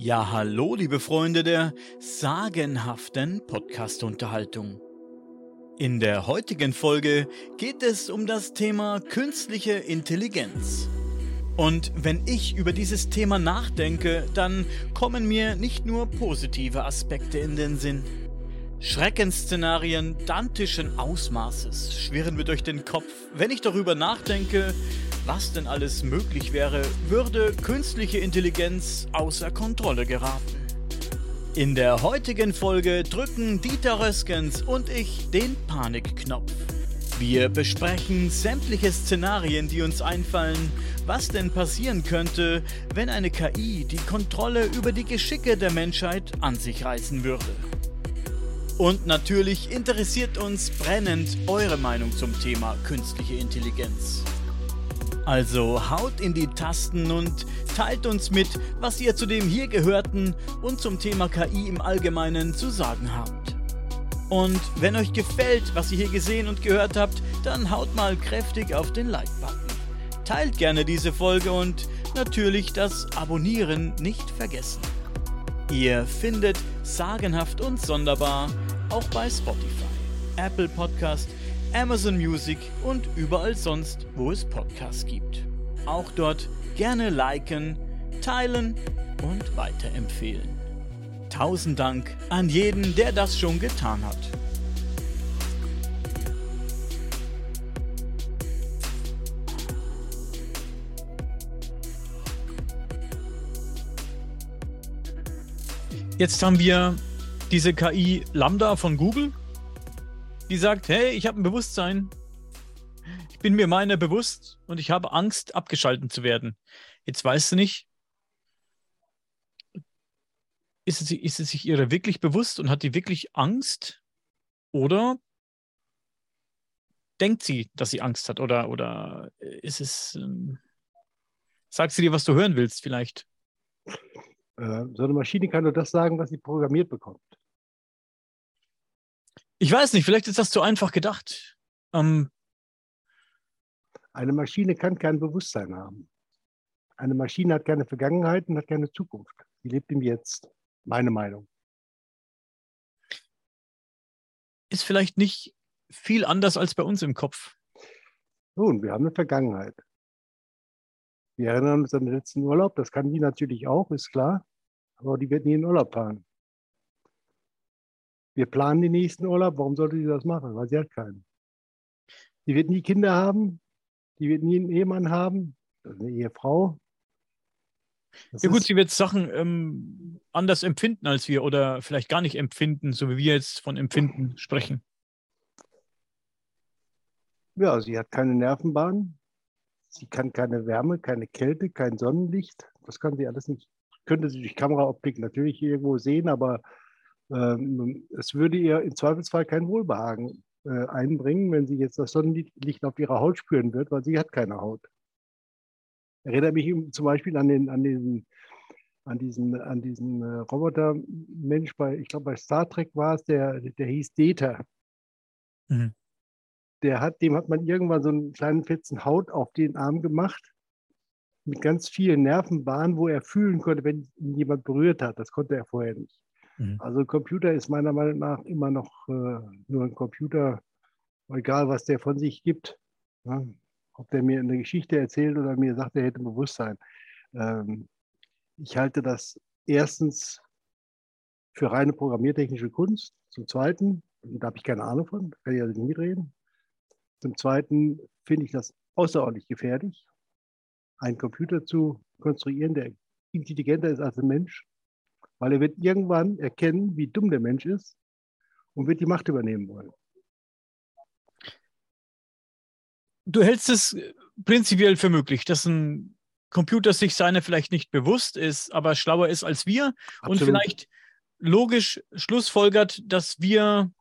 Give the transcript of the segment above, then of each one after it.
Ja, hallo, liebe Freunde der sagenhaften Podcast-Unterhaltung. In der heutigen Folge geht es um das Thema künstliche Intelligenz. Und wenn ich über dieses Thema nachdenke, dann kommen mir nicht nur positive Aspekte in den Sinn. Schreckensszenarien dantischen Ausmaßes schwirren mir durch den Kopf, wenn ich darüber nachdenke, was denn alles möglich wäre, würde künstliche Intelligenz außer Kontrolle geraten. In der heutigen Folge drücken Dieter Röskens und ich den Panikknopf. Wir besprechen sämtliche Szenarien, die uns einfallen, was denn passieren könnte, wenn eine KI die Kontrolle über die Geschicke der Menschheit an sich reißen würde. Und natürlich interessiert uns brennend eure Meinung zum Thema künstliche Intelligenz. Also haut in die Tasten und teilt uns mit, was ihr zu dem hier gehörten und zum Thema KI im Allgemeinen zu sagen habt. Und wenn euch gefällt, was ihr hier gesehen und gehört habt, dann haut mal kräftig auf den Like-Button. Teilt gerne diese Folge und natürlich das Abonnieren nicht vergessen. Ihr findet sagenhaft und sonderbar auch bei Spotify, Apple Podcast, Amazon Music und überall sonst, wo es Podcasts gibt. Auch dort gerne liken, teilen und weiterempfehlen. Tausend Dank an jeden, der das schon getan hat. Jetzt haben wir diese KI Lambda von Google, die sagt, hey, ich habe ein Bewusstsein. Ich bin mir meiner bewusst und ich habe Angst, abgeschalten zu werden. Jetzt weißt du nicht, ist es, ist es sich ihrer wirklich bewusst und hat die wirklich Angst? Oder denkt sie, dass sie Angst hat? Oder, oder ist es. Ähm, sagt sie dir, was du hören willst, vielleicht? Äh, so eine Maschine kann nur das sagen, was sie programmiert bekommt. Ich weiß nicht, vielleicht ist das zu einfach gedacht. Ähm, eine Maschine kann kein Bewusstsein haben. Eine Maschine hat keine Vergangenheit und hat keine Zukunft. Sie lebt im Jetzt. Meine Meinung. Ist vielleicht nicht viel anders als bei uns im Kopf. Nun, wir haben eine Vergangenheit. Wir erinnern uns an den letzten Urlaub. Das kann die natürlich auch, ist klar. Aber die wird nie in Urlaub fahren. Wir planen den nächsten Urlaub. Warum sollte sie das machen? Weil sie hat keinen. Die wird nie Kinder haben. Die wird nie einen Ehemann haben. Eine Ehefrau. Das ja gut, sie wird Sachen ähm, anders empfinden als wir oder vielleicht gar nicht empfinden, so wie wir jetzt von Empfinden sprechen. Ja, sie hat keine Nervenbahn. Sie kann keine Wärme, keine Kälte, kein Sonnenlicht. Das kann sie alles nicht. Könnte sie durch Kameraoptik natürlich irgendwo sehen, aber es würde ihr im Zweifelsfall kein Wohlbehagen äh, einbringen, wenn sie jetzt das Sonnenlicht auf ihrer Haut spüren wird, weil sie hat keine Haut. Erinnert mich zum Beispiel an den, an den, an diesen, an diesen äh, Robotermensch bei, ich glaube bei Star Trek war es, der, der hieß Data. Mhm. Der hat, dem hat man irgendwann so einen kleinen Fetzen Haut auf den Arm gemacht mit ganz vielen Nervenbahnen, wo er fühlen konnte, wenn ihn jemand berührt hat. Das konnte er vorher nicht. Mhm. Also Computer ist meiner Meinung nach immer noch äh, nur ein Computer, egal was der von sich gibt. Ja? Ob der mir eine Geschichte erzählt oder mir sagt, er hätte Bewusstsein. Ähm, ich halte das erstens für reine programmiertechnische Kunst. Zum Zweiten, da habe ich keine Ahnung von, kann ich also nie reden. Zum Zweiten finde ich das außerordentlich gefährlich, einen Computer zu konstruieren, der intelligenter ist als ein Mensch weil er wird irgendwann erkennen, wie dumm der Mensch ist und wird die Macht übernehmen wollen. Du hältst es prinzipiell für möglich, dass ein Computer sich seiner vielleicht nicht bewusst ist, aber schlauer ist als wir Absolut. und vielleicht logisch schlussfolgert, dass wir,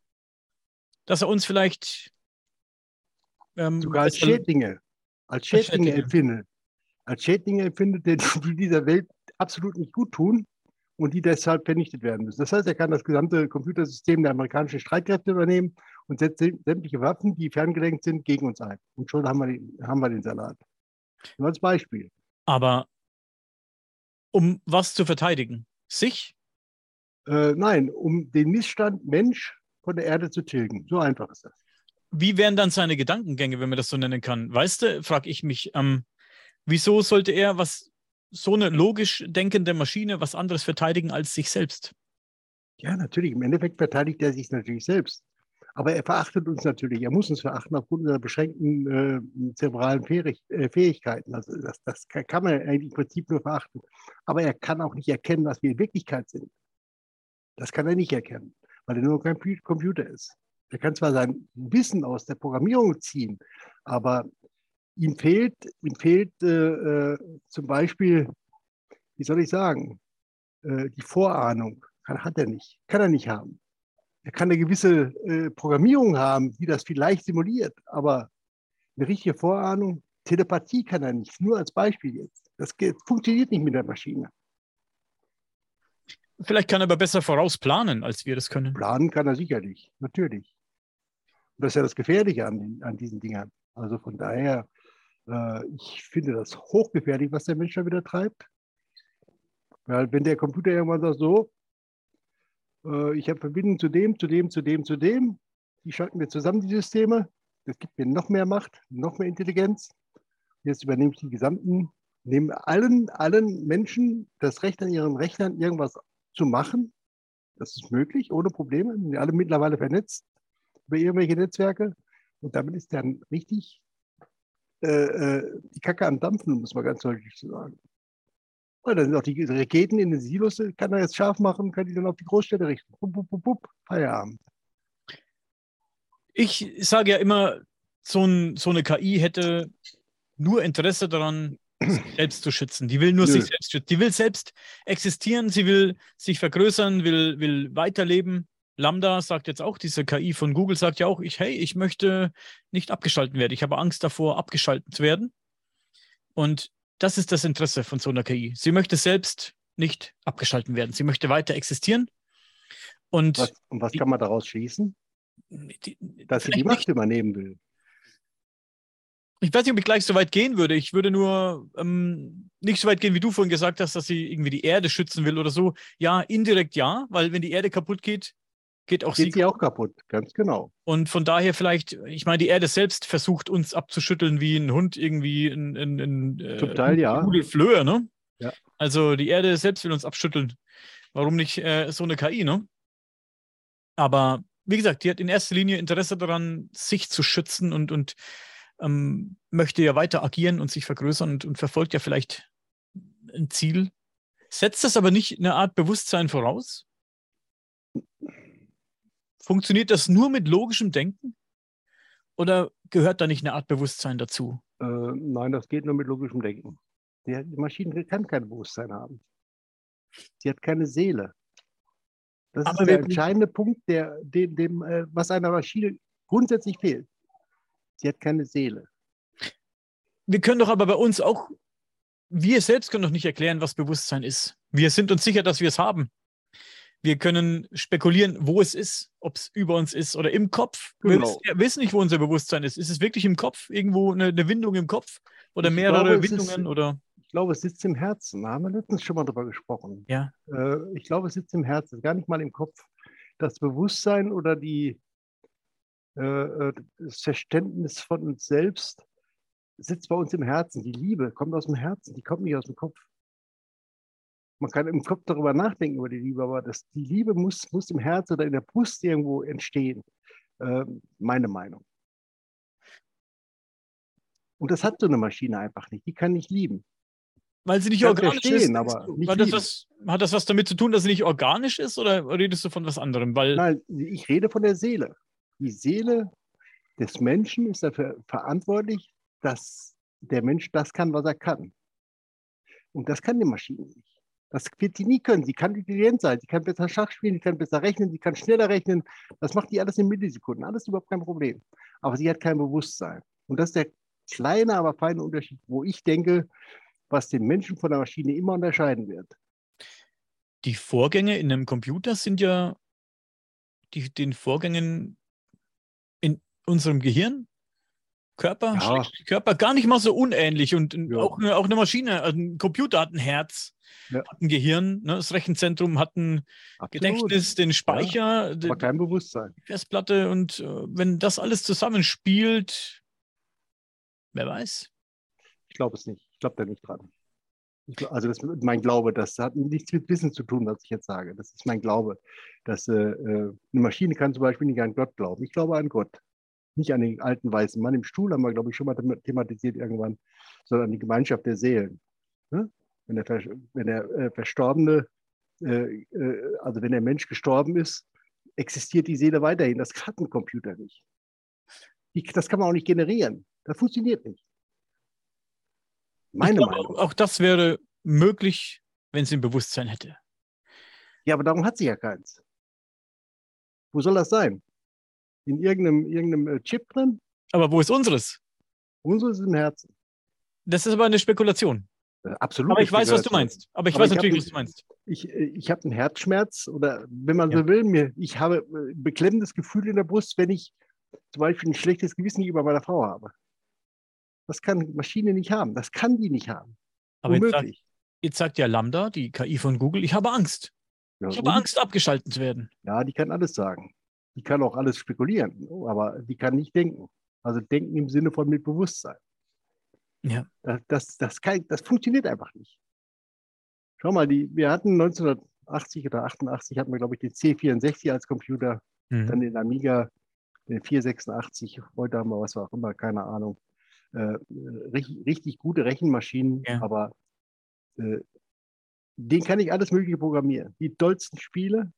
dass er uns vielleicht ähm, sogar als Schädlinge, als Schädlinge empfindet, als Schädlinge empfindet, die dieser Welt absolut nicht gut tun und die deshalb vernichtet werden müssen. Das heißt, er kann das gesamte Computersystem der amerikanischen Streitkräfte übernehmen und setzt sämtliche Waffen, die ferngelenkt sind, gegen uns ein. Und schon haben wir den, haben wir den Salat. Nur als Beispiel. Aber um was zu verteidigen? Sich? Äh, nein, um den Missstand Mensch von der Erde zu tilgen. So einfach ist das. Wie wären dann seine Gedankengänge, wenn man das so nennen kann? Weißt du, frage ich mich, ähm, wieso sollte er was so eine logisch denkende Maschine was anderes verteidigen als sich selbst? Ja, natürlich. Im Endeffekt verteidigt er sich natürlich selbst. Aber er verachtet uns natürlich. Er muss uns verachten aufgrund unserer beschränkten äh, zerebralen äh, Fähigkeiten. Also das, das kann man im Prinzip nur verachten. Aber er kann auch nicht erkennen, was wir in Wirklichkeit sind. Das kann er nicht erkennen, weil er nur ein Computer ist. Er kann zwar sein Wissen aus der Programmierung ziehen, aber ihm fehlt, ihm fehlt äh, äh zum Beispiel, wie soll ich sagen, äh, die Vorahnung. Kann, hat er nicht, kann er nicht haben. Er kann eine gewisse äh, Programmierung haben, die das vielleicht simuliert, aber eine richtige Vorahnung, Telepathie kann er nicht, nur als Beispiel jetzt. Das geht, funktioniert nicht mit der Maschine. Vielleicht kann er aber besser vorausplanen, als wir das können. Planen kann er sicherlich, natürlich. das ist ja das Gefährliche an, den, an diesen Dingern. Also von daher, ich finde das hochgefährlich, was der Mensch da wieder treibt. Weil wenn der Computer irgendwann sagt, so, äh, ich habe Verbindung zu dem, zu dem, zu dem, zu dem. Die schalten wir zusammen, die Systeme. Das gibt mir noch mehr Macht, noch mehr Intelligenz. Jetzt übernehme ich die gesamten, nehme allen, allen Menschen das Recht an ihren Rechnern irgendwas zu machen. Das ist möglich, ohne Probleme. Wir sind alle mittlerweile vernetzt über irgendwelche Netzwerke. Und damit ist dann richtig äh, äh, die Kacke am Dampfen, muss man ganz deutlich sagen. Und dann sind auch die Raketen in den Silos, kann er jetzt scharf machen, kann die dann auf die Großstädte richten. Bup, bup, bup, bup, Feierabend. Ich sage ja immer, so, ein, so, eine KI hätte nur Interesse daran, sich selbst zu schützen. Die will nur Nö. sich selbst schützen. Die will selbst existieren, sie will sich vergrößern, will, will weiterleben. Lambda sagt jetzt auch, diese KI von Google sagt ja auch, ich, hey, ich möchte nicht abgeschalten werden. Ich habe Angst davor, abgeschaltet zu werden. Und das ist das Interesse von so einer KI. Sie möchte selbst nicht abgeschalten werden. Sie möchte weiter existieren. Und, was, und was kann man daraus schließen? Die, Dass sie die Macht nicht, übernehmen will. Ich weiß nicht, ob ich gleich so weit gehen würde. Ich würde nur ähm, nicht so weit gehen, wie du vorhin gesagt hast, dass sie irgendwie die Erde schützen will oder so. Ja, indirekt ja, weil wenn die Erde kaputt geht, geht auch geht sie, sie auch kaputt, ganz genau. Und von daher vielleicht, ich meine, die Erde selbst versucht uns abzuschütteln wie ein Hund irgendwie ein, ein, äh, Zum Teil, ja. Flöhe, ne? Ja. Also die Erde selbst will uns abschütteln. Warum nicht äh, so eine KI, ne? Aber wie gesagt, die hat in erster Linie Interesse daran, sich zu schützen und, und ähm, möchte ja weiter agieren und sich vergrößern und, und verfolgt ja vielleicht ein Ziel. Setzt das aber nicht eine Art Bewusstsein voraus? Funktioniert das nur mit logischem Denken? Oder gehört da nicht eine Art Bewusstsein dazu? Äh, nein, das geht nur mit logischem Denken. Die, Maschine kann kein Bewusstsein haben. Sie hat keine Seele. Das aber ist der entscheidende Punkt, der, dem, dem, äh, was einer Maschine grundsätzlich fehlt. Sie hat keine Seele. Wir können doch aber bei uns auch, wir selbst können doch nicht erklären, was Bewusstsein ist. Wir sind uns sicher, dass wir es haben. Wir können spekulieren, wo es ist, ob es über uns ist oder im Kopf. Genau. Wir wissen nicht, wo unser Bewusstsein ist. Ist es wirklich im Kopf? Irgendwo eine, eine Windung im Kopf? Oder mehrere glaube, Windungen? Ist, oder? Ich glaube, es sitzt im Herzen. Da haben wir letztens schon mal drüber gesprochen. Ja. Äh, ich glaube, es sitzt im Herzen, gar nicht mal im Kopf. Das Bewusstsein oder die, äh, äh, das Verständnis von uns selbst sitzt bei uns im Herzen. Die Liebe kommt aus dem Herzen, die kommt nicht aus dem Kopf man kann im Kopf darüber nachdenken über die Liebe, aber das, die Liebe muss, muss im Herz oder in der Brust irgendwo entstehen. Äh, meine Meinung. Und das hat so eine Maschine einfach nicht. Die kann nicht lieben. Weil sie nicht kann organisch ist. Aber nicht hat, das was, hat das was damit zu tun, dass sie nicht organisch ist oder redest du von was anderem? Weil Nein, ich rede von der Seele. Die Seele des Menschen ist dafür verantwortlich, dass der Mensch das kann, was er kann. Und das kann die Maschine nicht. Das wird sie nie können. Sie kann intelligent sein, sie kann besser Schach spielen, sie kann besser rechnen, sie kann schneller rechnen. Das macht die alles in Millisekunden. Alles überhaupt kein Problem. Aber sie hat kein Bewusstsein. Und das ist der kleine, aber feine Unterschied, wo ich denke, was den Menschen von der Maschine immer unterscheiden wird. Die Vorgänge in einem Computer sind ja die, den Vorgängen in unserem Gehirn Körper, Ja. Körper gar nicht mal so unähnlich und Ja. auch, eine- auch eine Maschine, ein Computer hat ein Herz, Ja. hat ein Gehirn, ne? das Rechenzentrum hat ein Absolut. Gedächtnis, den Speicher, die Aber kein Bewusstsein. Festplatte und äh, wenn das alles zusammenspielt, wer weiß. Ich glaube es nicht. Ich glaube da nicht dran. Ich, glaub- also das ist mein Glaube, das hat nichts mit Wissen zu tun, was ich jetzt sage. Das ist mein Glaube. Dass äh, äh, eine Maschine kann zum Beispiel nicht an Gott glauben. Ich glaube an Gott. Nicht an den alten weißen Mann im Stuhl, haben wir, glaube ich, schon mal them- thematisiert irgendwann, sondern an die Gemeinschaft der Seelen. Ne? Wenn der, wenn der äh, Verstorbene, äh, äh, also wenn der Mensch gestorben ist, existiert die Seele weiterhin. Das hat ein Computer nicht. Die, das kann man auch nicht generieren. Das funktioniert nicht. Meine ich glaube, Meinung. auch, auch das wäre möglich, wenn sie ein Bewusstsein hätte. Ja, aber darum hat sie ja keins. Wo soll das sein? In irgendeinem, irgendeinem äh, Chip drin? Aber wo ist unseres? Unseres ist im Herzen. Das ist aber eine Spekulation. Äh, Absolut. Aber ich weiß, was du meinst. Aber ich Aber weiß ich natürlich, was du meinst. Ich, äh, ich habe einen Herzschmerz oder wenn man Ja. so will, mir, ich habe ein beklemmendes Gefühl in der Brust, wenn ich zum Beispiel ein schlechtes Gewissen gegenüber meiner Frau habe. Das kann Maschine nicht haben. Das kann die nicht haben. Aber jetzt sagt, jetzt sagt ja Lambda, die KI von Google, ich habe Angst. Ja, Ich habe? Angst, abgeschaltet zu werden. Ja, die kann alles sagen. Die kann auch alles spekulieren, aber die kann nicht denken. Also denken im Sinne von mit Bewusstsein. Ja. Das, das, das, kann, das funktioniert einfach nicht. Schau mal, die, wir hatten 1980 oder 88 hatten wir, glaube ich, den C64 als Computer, Mhm. dann den Amiga, den 486, heute haben wir was auch immer, keine Ahnung. Äh, richtig, richtig gute Rechenmaschinen, Ja. aber äh, den kann ich alles Mögliche programmieren. Die dollsten Spiele,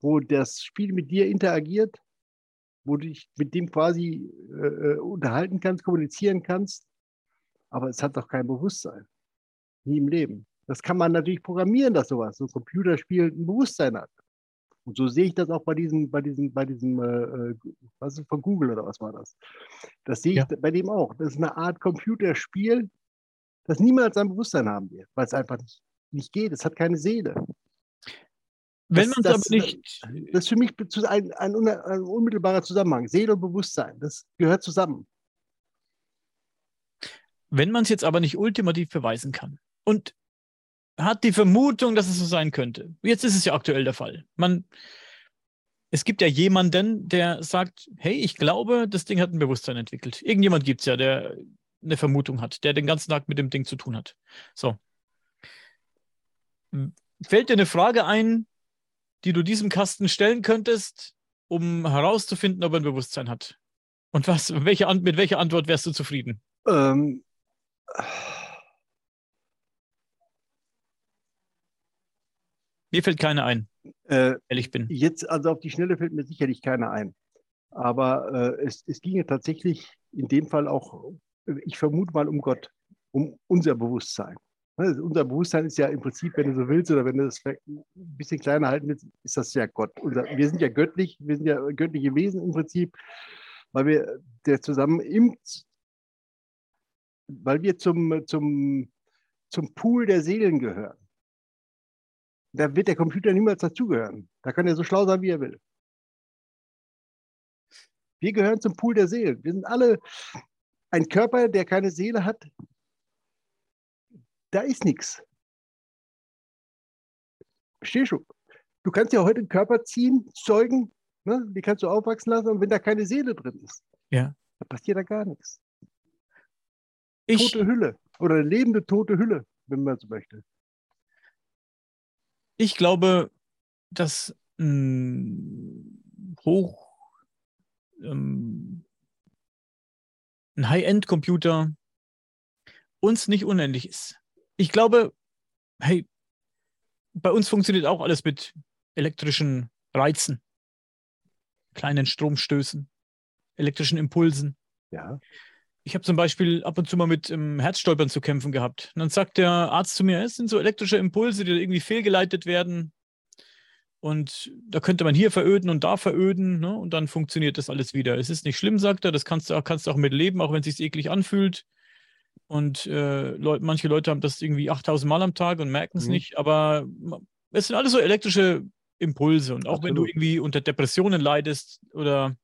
wo das Spiel mit dir interagiert, wo du dich mit dem quasi äh, äh, unterhalten kannst, kommunizieren kannst, aber es hat doch kein Bewusstsein. Nie im Leben. Das kann man natürlich programmieren, dass sowas, so ein Computerspiel ein Bewusstsein hat. Und so sehe ich das auch bei diesem, bei diesem, bei diesem, äh, äh, was ist von Google oder was war das? Das sehe ich Ja. bei dem auch. Das ist eine Art Computerspiel, das niemals ein Bewusstsein haben wird, weil es einfach nicht, nicht geht. Es hat keine Seele. Wenn das- man es aber nicht, Das ist für mich ein, ein, ein unmittelbarer Zusammenhang. Seele und Bewusstsein, das gehört zusammen. wenn man es jetzt aber nicht ultimativ beweisen kann und hat die Vermutung, dass es so sein könnte. Jetzt ist es ja aktuell der Fall. Man, es gibt ja jemanden, der sagt, hey, ich glaube, das Ding hat ein Bewusstsein entwickelt. Irgendjemand gibt es ja, der eine Vermutung hat, der den ganzen Tag mit dem Ding zu tun hat. So. Fällt dir eine Frage ein, die du diesem Kasten stellen könntest, um herauszufinden, ob er ein Bewusstsein hat? Und was, welche, mit welcher Antwort wärst du zufrieden? Ähm, Mir fällt keine ein, äh, ehrlich bin. Jetzt, also auf die Schnelle fällt mir sicherlich keiner ein. Aber äh, es, es ginge tatsächlich in dem Fall auch, ich vermute mal um Gott, um unser Bewusstsein. Ne, Unser Bewusstsein ist ja im Prinzip, wenn du so willst, oder wenn du das ein bisschen kleiner halten willst, ist das ja Gott. Wir sind ja göttlich, wir sind ja göttliche Wesen im Prinzip, weil wir der zusammen im, weil wir zum, zum, zum Pool der Seelen gehören. Da wird der Computer niemals dazugehören. Da kann er so schlau sein, wie er will. Wir gehören zum Pool der Seelen. Wir sind alle ein Körper, der keine Seele hat. Da ist nichts. Verstehst du? Du kannst ja heute einen Körper ziehen, zeugen, ne? die kannst du aufwachsen lassen, und wenn da keine Seele drin ist, Ja. da passiert da gar nichts. Ich, Tote Hülle oder lebende tote Hülle, wenn man so möchte. ich glaube, dass ein hoch ähm, ein High-End-Computer uns nicht unendlich ist. Ich glaube, hey, bei uns funktioniert auch alles mit elektrischen Reizen, kleinen Stromstößen, elektrischen Impulsen. Ja. Ich habe zum Beispiel ab und zu mal mit ähm, Herzstolpern zu kämpfen gehabt. Und dann sagt der Arzt zu mir, es sind so elektrische Impulse, die irgendwie fehlgeleitet werden. Und da könnte man hier veröden und da veröden, ne? und dann funktioniert das alles wieder. Es ist nicht schlimm, sagt er, das kannst du auch, kannst du auch mit leben, auch wenn es sich eklig anfühlt. Und äh, Leut, manche Leute haben das irgendwie 8000 Mal am Tag und merken es Mhm. nicht, aber es sind alles so elektrische Impulse. Und auch wenn du Absolut. irgendwie unter Depressionen leidest oder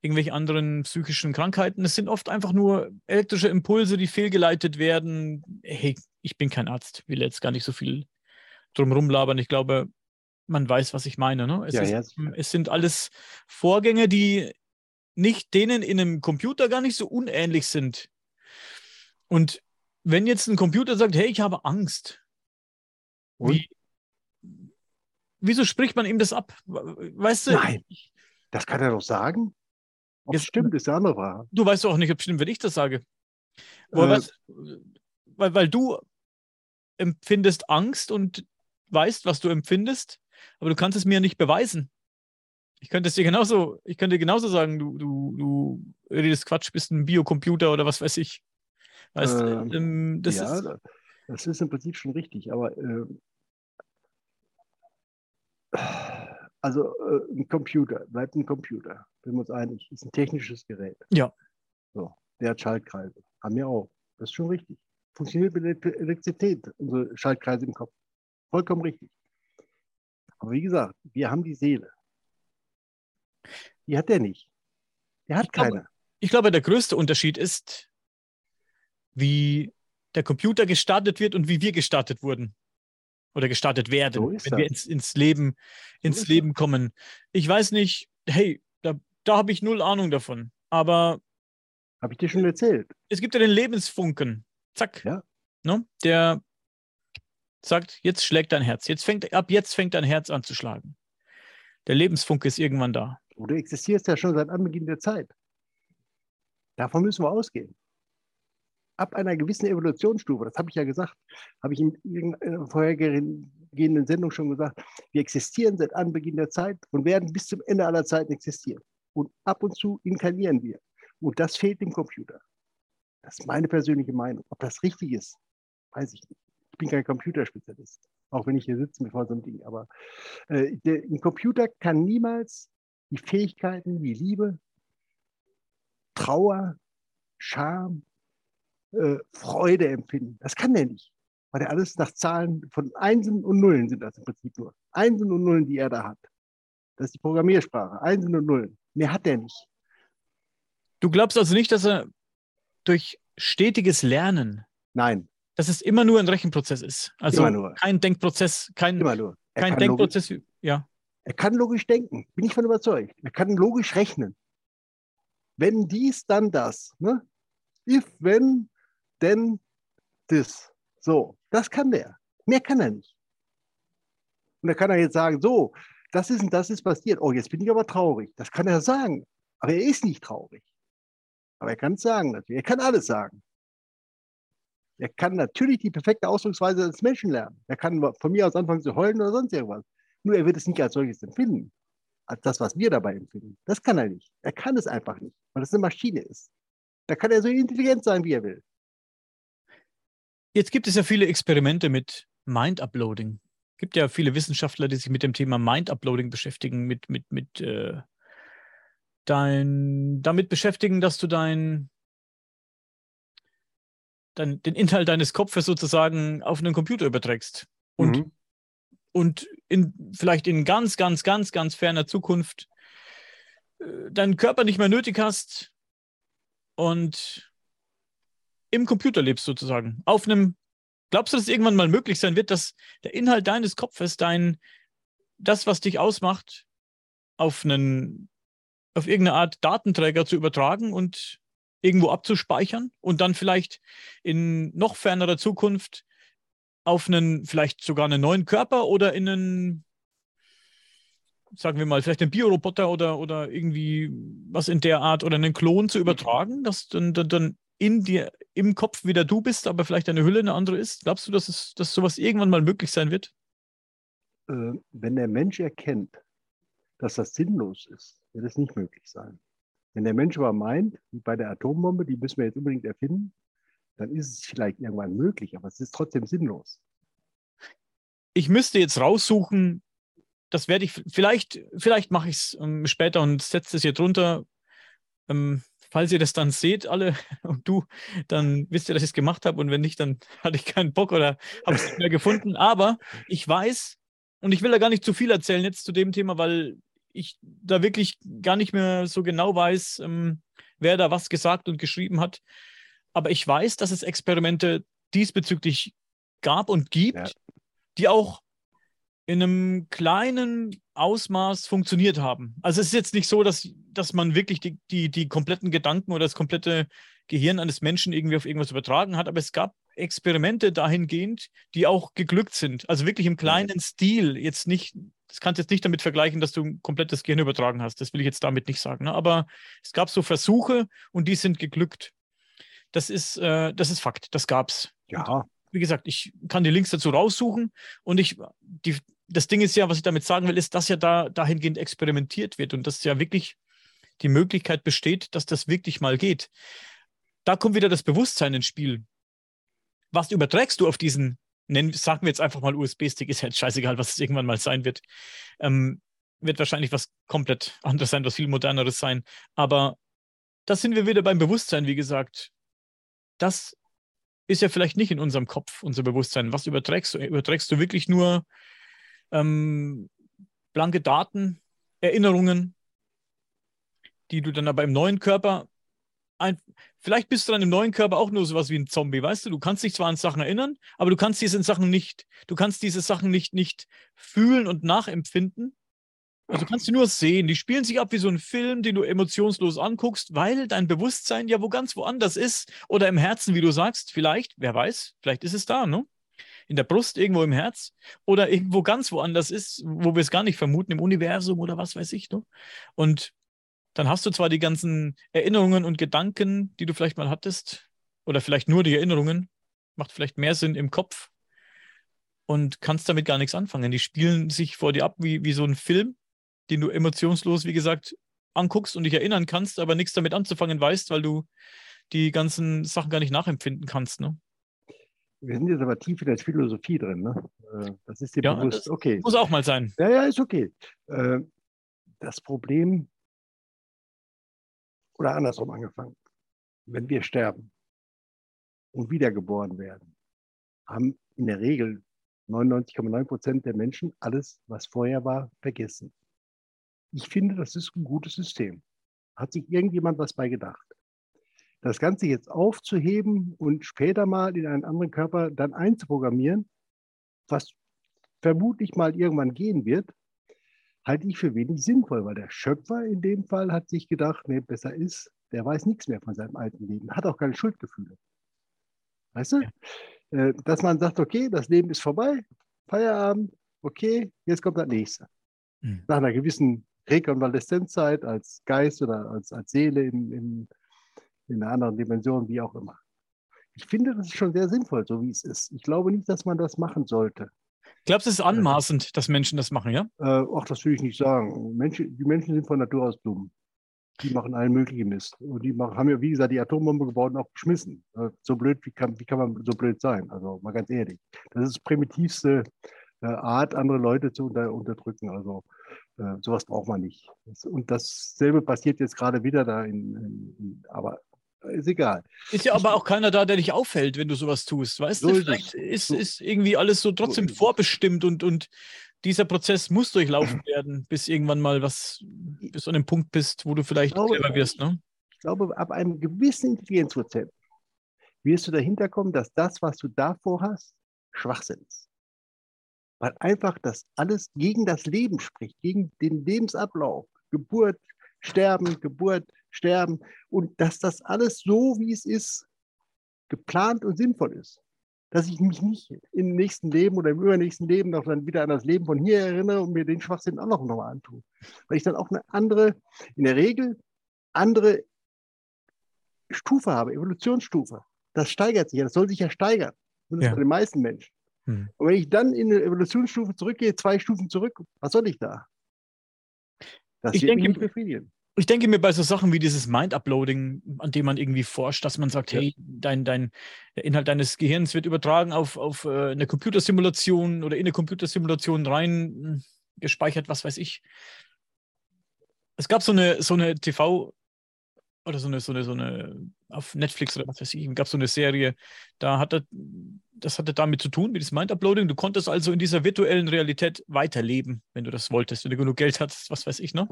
irgendwelche anderen psychischen Krankheiten. Es sind oft einfach nur elektrische Impulse, die fehlgeleitet werden. Hey, ich bin kein Arzt, will jetzt gar nicht so viel drumherum labern. Ich glaube, man weiß, was ich meine. Ne? Es, Ja, ist, ja. es sind alles Vorgänge, die nicht denen in einem Computer gar nicht so unähnlich sind. Und wenn jetzt ein Computer sagt, hey, ich habe Angst, Und? wie, wieso spricht man ihm das ab? Weißt du, Nein. Das kann er doch sagen. Ob es Jetzt- stimmt, ist eine andere Frage. du weißt doch auch nicht, ob es stimmt, wenn ich das sage. Woher Äh, weißt- weil, weil du empfindest Angst und weißt, was du empfindest, aber du kannst es mir nicht beweisen. Ich könnte es dir genauso, ich könnte genauso sagen, du, du, du redest Quatsch, bist ein Biocomputer oder was weiß ich. Weißt, Ähm, ähm, das ja, ist, da- das ist im Prinzip schon richtig, aber ähm, also äh, ein Computer, bleibt ein Computer, sind wir uns einig, ist ein technisches Gerät. Ja. So, der hat Schaltkreise, haben wir auch. Das ist schon richtig. Funktioniert mit Elekt- Elektrizität, unsere Schaltkreise im Kopf. Vollkommen richtig. Aber wie gesagt, wir haben die Seele. Die hat der nicht. Der hat Ich glaube, keine. ich glaube, der größte Unterschied ist, wie der Computer gestartet wird und wie wir gestartet wurden. Oder gestartet werden, So wenn wir das. ins, ins Leben, ins ist Leben kommen. Ich weiß nicht, hey, da, da habe ich null Ahnung davon. Aber Habe ich dir schon erzählt. es gibt ja den Lebensfunken. Zack. Ja. Ne? Der sagt, jetzt schlägt dein Herz. Jetzt fängt, ab jetzt fängt dein Herz an zu schlagen. Der Lebensfunke ist irgendwann da. Du existierst ja schon seit Anbeginn der Zeit. Davon müssen wir ausgehen. Ab einer gewissen Evolutionsstufe, das habe ich ja gesagt, habe ich in irgendeiner vorhergehenden Sendung schon gesagt, wir existieren seit Anbeginn der Zeit und werden bis zum Ende aller Zeiten existieren. Und ab und zu inkarnieren wir. Und das fehlt dem Computer. Das ist meine persönliche Meinung. Ob das richtig ist, weiß ich nicht. Ich bin kein Computerspezialist, auch wenn ich hier sitze mit vor so einem Ding. Aber äh, der, ein Computer kann niemals die Fähigkeiten wie Liebe, Trauer, Scham, äh, Freude empfinden. Das kann der nicht, weil er alles nach Zahlen von Einsen und Nullen sind das im Prinzip nur. Einsen und Nullen, die er da hat. Das ist die Programmiersprache. Einsen und Nullen. Mehr hat er nicht. Du glaubst also nicht, dass er durch stetiges Lernen, Nein, dass es immer nur ein Rechenprozess ist. Also Immer nur. kein Denkprozess, kein, immer nur. Kein kann logisch, Denkprozess. Ja. er kann logisch denken, bin ich von überzeugt. Er kann logisch rechnen. Wenn dies, dann das. Ne? If, wenn, then, this. So, das kann der. Mehr kann er nicht. Und da kann er jetzt sagen, so, das ist und das ist passiert. Oh, jetzt bin ich aber traurig. Das kann er sagen. Aber er ist nicht traurig. Aber er kann es sagen natürlich. Er kann alles sagen. Er kann natürlich die perfekte Ausdrucksweise des Menschen lernen. Er kann von mir aus anfangen zu heulen oder sonst irgendwas. Nur er wird es nicht als solches empfinden. Als das, was wir dabei empfinden. Das kann er nicht. Er kann es einfach nicht, weil es eine Maschine ist. Da kann er so intelligent sein, wie er will. Jetzt gibt es ja viele Experimente mit Mind-Uploading. Es gibt ja viele Wissenschaftler, die sich mit dem Thema Mind-Uploading beschäftigen, mit, mit, mit äh, dein, damit beschäftigen, dass du dein, dein, den Inhalt deines Kopfes sozusagen auf einen Computer überträgst. Und, Mhm. und in, vielleicht in ganz, ganz, ganz, ganz ferner Zukunft äh, deinen Körper nicht mehr nötig hast und im Computer lebst sozusagen. Auf einem, glaubst du, dass es irgendwann mal möglich sein wird, dass der Inhalt deines Kopfes, dein, das, was dich ausmacht, auf einen, auf irgendeine Art Datenträger zu übertragen und irgendwo abzuspeichern und dann vielleicht in noch fernerer Zukunft auf einen, vielleicht sogar einen neuen Körper oder in einen, sagen wir mal, vielleicht einen Bioroboter oder, oder irgendwie was in der Art oder einen Klon zu übertragen, dass dann, dann, dann in dir, im Kopf wieder du bist, aber vielleicht deine Hülle eine andere ist? Glaubst du, dass, es, dass sowas irgendwann mal möglich sein wird? Äh, wenn der Mensch erkennt, dass das sinnlos ist, wird es nicht möglich sein. Wenn der Mensch aber meint, wie bei der Atombombe, die müssen wir jetzt unbedingt erfinden, dann ist es vielleicht irgendwann möglich, aber es ist trotzdem sinnlos. Ich müsste jetzt raussuchen, das werde ich, vielleicht, vielleicht mache ich es ähm, später und setze es hier drunter. Ähm, falls ihr das dann seht, alle und du, dann wisst ihr, dass ich es gemacht habe und wenn nicht, dann hatte ich keinen Bock oder habe es nicht mehr gefunden. Aber ich weiß, und ich will da gar nicht zu viel erzählen jetzt zu dem Thema, weil ich da wirklich gar nicht mehr so genau weiß, ähm, wer da was gesagt und geschrieben hat. Aber ich weiß, dass es Experimente diesbezüglich gab und gibt, ja. die auch in einem kleinen Ausmaß funktioniert haben. Also es ist jetzt nicht so, dass, dass man wirklich die, die, die kompletten Gedanken oder das komplette Gehirn eines Menschen irgendwie auf irgendwas übertragen hat, aber es gab Experimente dahingehend, die auch geglückt sind. Also wirklich im kleinen Stil. Jetzt nicht, das kannst du jetzt nicht damit vergleichen, dass du ein komplettes Gehirn übertragen hast. Das will ich jetzt damit nicht sagen. Ne? Aber es gab so Versuche und die sind geglückt. Das ist, äh, das ist Fakt. Das gab's. Ja. Und, wie gesagt, ich kann die Links dazu raussuchen und ich, die, das Ding ist ja, was ich damit sagen will, ist, dass ja da dahingehend experimentiert wird und dass ja wirklich die Möglichkeit besteht, dass das wirklich mal geht. Da kommt wieder das Bewusstsein ins Spiel was überträgst du auf diesen, nennen, sagen wir jetzt einfach mal USB-Stick, ist ja jetzt scheißegal, was es irgendwann mal sein wird. Ähm, wird wahrscheinlich was komplett anderes sein, was viel moderneres sein. Aber da sind wir wieder beim Bewusstsein, wie gesagt. Das ist ja vielleicht nicht in unserem Kopf, unser Bewusstsein. Was überträgst du? Überträgst du wirklich nur ähm, blanke Daten, Erinnerungen, die du dann aber im neuen Körper ein, vielleicht bist du dann im neuen Körper auch nur sowas wie ein Zombie, weißt du? Du kannst dich zwar an Sachen erinnern, aber du kannst diese Sachen nicht, du kannst diese Sachen nicht, nicht fühlen und nachempfinden. Also du kannst sie nur sehen. Die spielen sich ab wie so ein Film, den du emotionslos anguckst, weil dein Bewusstsein ja wo ganz woanders ist oder im Herzen, wie du sagst, vielleicht, wer weiß, vielleicht ist es da, ne? In der Brust, irgendwo im Herz oder irgendwo ganz woanders ist, wo wir es gar nicht vermuten, im Universum oder was weiß ich, ne? Und dann hast du zwar die ganzen Erinnerungen und Gedanken, die du vielleicht mal hattest, oder vielleicht nur die Erinnerungen, macht vielleicht mehr Sinn im Kopf und kannst damit gar nichts anfangen. Die spielen sich vor dir ab wie, wie so ein Film, den du emotionslos, wie gesagt, anguckst und dich erinnern kannst, aber nichts damit anzufangen weißt, weil du die ganzen Sachen gar nicht nachempfinden kannst. Ne? Wir sind jetzt aber tief in der Philosophie drin. Ne? Äh, das ist dir ja, bewusst. Okay. Muss auch mal sein. Ja, ja, ist okay. Äh, das Problem oder andersrum angefangen. Wenn wir sterben und wiedergeboren werden, haben in der Regel 99,9 Prozent der Menschen alles, was vorher war, vergessen. Ich finde, das ist ein gutes System. Hat sich irgendjemand was bei gedacht? Das Ganze jetzt aufzuheben und später mal in einen anderen Körper dann einzuprogrammieren, was vermutlich mal irgendwann gehen wird, halte ich für wenig sinnvoll, weil der Schöpfer in dem Fall hat sich gedacht, nee, besser ist, der weiß nichts mehr von seinem alten Leben, hat auch keine Schuldgefühle. Weißt du? Ja. Äh, dass man sagt, okay, das Leben ist vorbei, Feierabend, okay, jetzt kommt das nächste. Mhm. Nach einer gewissen Rekonvaleszenzzeit als Geist oder als, als Seele in, in, in einer anderen Dimension, wie auch immer. Ich finde, das ist schon sehr sinnvoll, so wie es ist. Ich glaube nicht, dass man das machen sollte. Glaubst du, es ist anmaßend, dass Menschen das machen, ja? Äh, ach, das will ich nicht sagen. Menschen, die Menschen sind von Natur aus dumm. Die machen allen möglichen Mist. Und die machen, haben ja, wie gesagt, die Atombombe gebaut und auch geschmissen. So blöd, wie kann, wie kann man so blöd sein? Also mal ganz ehrlich. Das ist die primitivste äh, Art, andere Leute zu unter, unterdrücken. Also äh, sowas braucht man nicht. Und dasselbe passiert jetzt gerade wieder da in, in, in aber ist egal. Ist ja aber auch keiner da, der dich auffällt, wenn du sowas tust. Weißt so du, vielleicht ist, ist, irgendwie alles so trotzdem so vorbestimmt und, und dieser Prozess muss durchlaufen werden, bis irgendwann mal was, bis du an dem Punkt bist, wo du vielleicht glaube, clever wirst. Ne? Ich glaube, ab einem gewissen Intelligenzprozent wirst du dahinter kommen, dass das, was du davor hast, Schwachsinn ist. Weil einfach das alles gegen das Leben spricht, gegen den Lebensablauf, Geburt, Sterben, Geburt, sterben und dass das alles so, wie es ist, geplant und sinnvoll ist. Dass ich mich nicht im nächsten Leben oder im übernächsten Leben noch dann wieder an das Leben von hier erinnere und mir den Schwachsinn auch noch mal antue. Weil ich dann auch eine andere, in der Regel andere Stufe habe, Evolutionsstufe. Das steigert sich ja, das soll sich ja steigern. Das ja. bei den meisten Menschen. Hm. Und wenn ich dann in eine Evolutionsstufe zurückgehe, zwei Stufen zurück, was soll ich da? Das ich denke, nicht befriedigen ich denke mir bei so Sachen wie dieses Mind-Uploading, an dem man irgendwie forscht, dass man sagt, ja. hey, dein, dein der Inhalt deines Gehirns wird übertragen auf, auf äh, eine Computersimulation oder in eine Computersimulation rein hm, gespeichert, was weiß ich. Es gab so eine, so eine TV oder so eine, so eine, so eine auf Netflix oder was weiß ich, gab es so eine Serie, da hat er, das hatte damit zu tun, mit diesem Mind-Uploading. Du konntest also in dieser virtuellen Realität weiterleben, wenn du das wolltest, wenn du genug Geld hattest, was weiß ich, ne?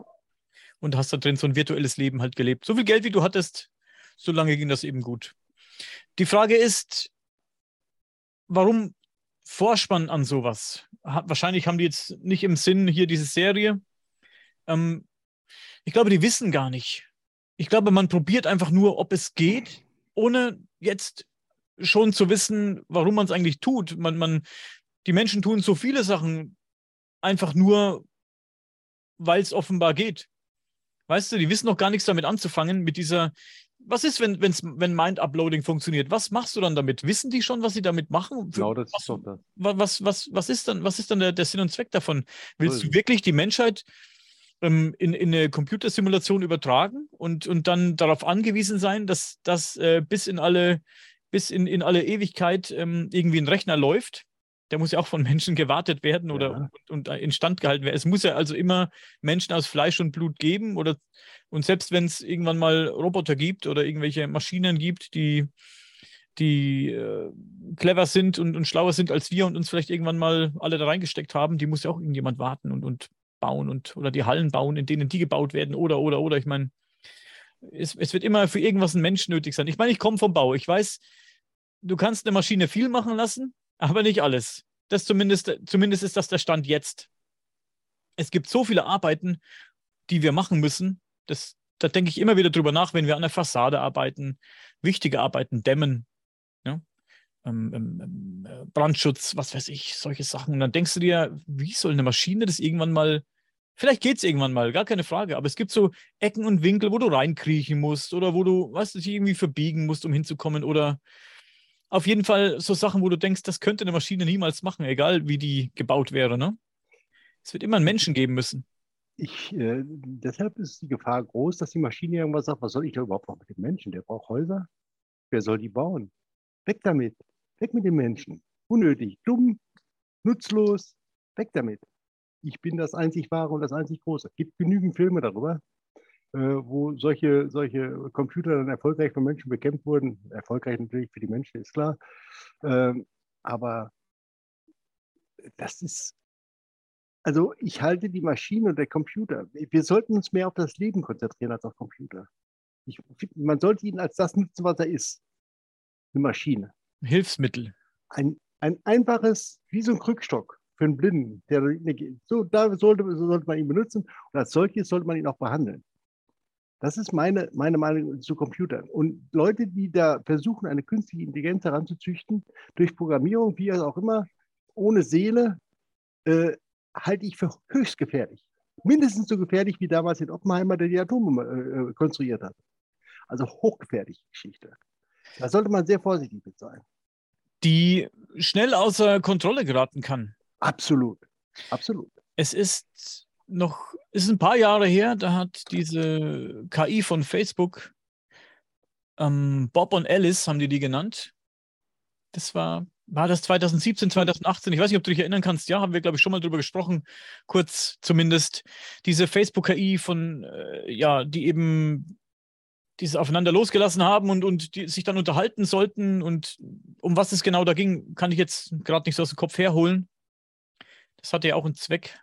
Und hast da drin so ein virtuelles Leben halt gelebt. So viel Geld, wie du hattest, so lange ging das eben gut. Die Frage ist, warum forscht man an sowas? wahrscheinlich haben die jetzt nicht im Sinn hier diese Serie. Ähm, ich glaube, die wissen gar nicht. Ich glaube, man probiert einfach nur, ob es geht, ohne jetzt schon zu wissen, warum man es eigentlich tut. Man, man, die Menschen tun so viele Sachen einfach nur, weil es offenbar geht. Weißt du, die wissen noch gar nichts damit anzufangen, mit dieser, was ist, wenn, wenn's, wenn Mind-Uploading funktioniert? Was machst du dann damit? Wissen die schon, was sie damit machen? Genau, das was, ist doch das. Was, was, was ist dann, was ist dann der, der Sinn und Zweck davon? Willst du wirklich die Menschheit ähm, in, in eine Computersimulation übertragen und, und dann darauf angewiesen sein, dass das äh, bis in alle, bis in, in alle Ewigkeit ähm, irgendwie ein Rechner läuft? Der muss ja auch von Menschen gewartet werden oder Ja. und, und instand gehalten werden. Es muss ja also immer Menschen aus Fleisch und Blut geben oder und selbst wenn es irgendwann mal Roboter gibt oder irgendwelche Maschinen gibt, die, die äh, clever sind und, und schlauer sind als wir und uns vielleicht irgendwann mal alle da reingesteckt haben, die muss ja auch irgendjemand warten und, und bauen und oder die Hallen bauen, in denen die gebaut werden oder oder oder. Ich meine, es, es wird immer für irgendwas ein Mensch nötig sein. Ich meine, ich komme vom Bau. Ich weiß, du kannst eine Maschine viel machen lassen, aber nicht alles. Das zumindest, zumindest ist das der Stand jetzt. Es gibt so viele Arbeiten, die wir machen müssen. Das, da denke ich immer wieder drüber nach, wenn wir an der Fassade arbeiten, wichtige Arbeiten dämmen, ja? ähm, ähm, ähm, äh, Brandschutz, was weiß ich, solche Sachen. Und dann denkst du dir, wie soll eine Maschine das irgendwann mal, vielleicht geht es irgendwann mal, gar keine Frage, aber es gibt so Ecken und Winkel, wo du reinkriechen musst oder wo du, weißt du, dich irgendwie verbiegen musst, um hinzukommen oder auf jeden Fall so Sachen, wo du denkst, das könnte eine Maschine niemals machen, egal wie die gebaut wäre. Ne? Es wird immer einen Menschen geben müssen. Ich, äh, deshalb ist die Gefahr groß, dass die Maschine irgendwas sagt, was soll ich da überhaupt noch mit dem Menschen? Der braucht Häuser. Wer soll die bauen? Weg damit. Weg mit den Menschen. Unnötig, dumm, nutzlos. Weg damit. Ich bin das einzig wahre und das einzig große. Es gibt genügend Filme darüber, wo solche, solche Computer dann erfolgreich von Menschen bekämpft wurden. Erfolgreich natürlich für die Menschen, ist klar. Ähm, aber das ist also ich halte die Maschine und der Computer. Wir sollten uns mehr auf das Leben konzentrieren als auf Computer. Ich, man sollte ihn als das nutzen, was er ist. Eine Maschine. Hilfsmittel. Ein, ein einfaches, wie so ein Krückstock für einen Blinden. Der, so, da sollte, so sollte man ihn benutzen und als solches sollte man ihn auch behandeln. Das ist meine, meine Meinung zu Computern. Und Leute, die da versuchen, eine künstliche Intelligenz heranzuzüchten, durch Programmierung, wie auch immer, ohne Seele, äh, halte ich für höchst gefährlich. Mindestens so gefährlich wie damals in Oppenheimer, der die Atombombe äh, konstruiert hat. Also hochgefährliche Geschichte. Da sollte man sehr vorsichtig mit sein. Die schnell außer Kontrolle geraten kann. Absolut. Absolut. Es ist noch, es ist ein paar Jahre her, da hat diese KI von Facebook, ähm, Bob und Alice haben die die genannt. Das war war das 2017, 2018? Ich weiß nicht, ob du dich erinnern kannst. Ja, haben wir, glaube ich, schon mal drüber gesprochen. Kurz zumindest. Diese Facebook-KI von, äh, ja, die eben dieses aufeinander losgelassen haben und, und die sich dann unterhalten sollten. Und um was es genau da ging, kann ich jetzt gerade nicht so aus dem Kopf herholen. Das hatte ja auch einen Zweck.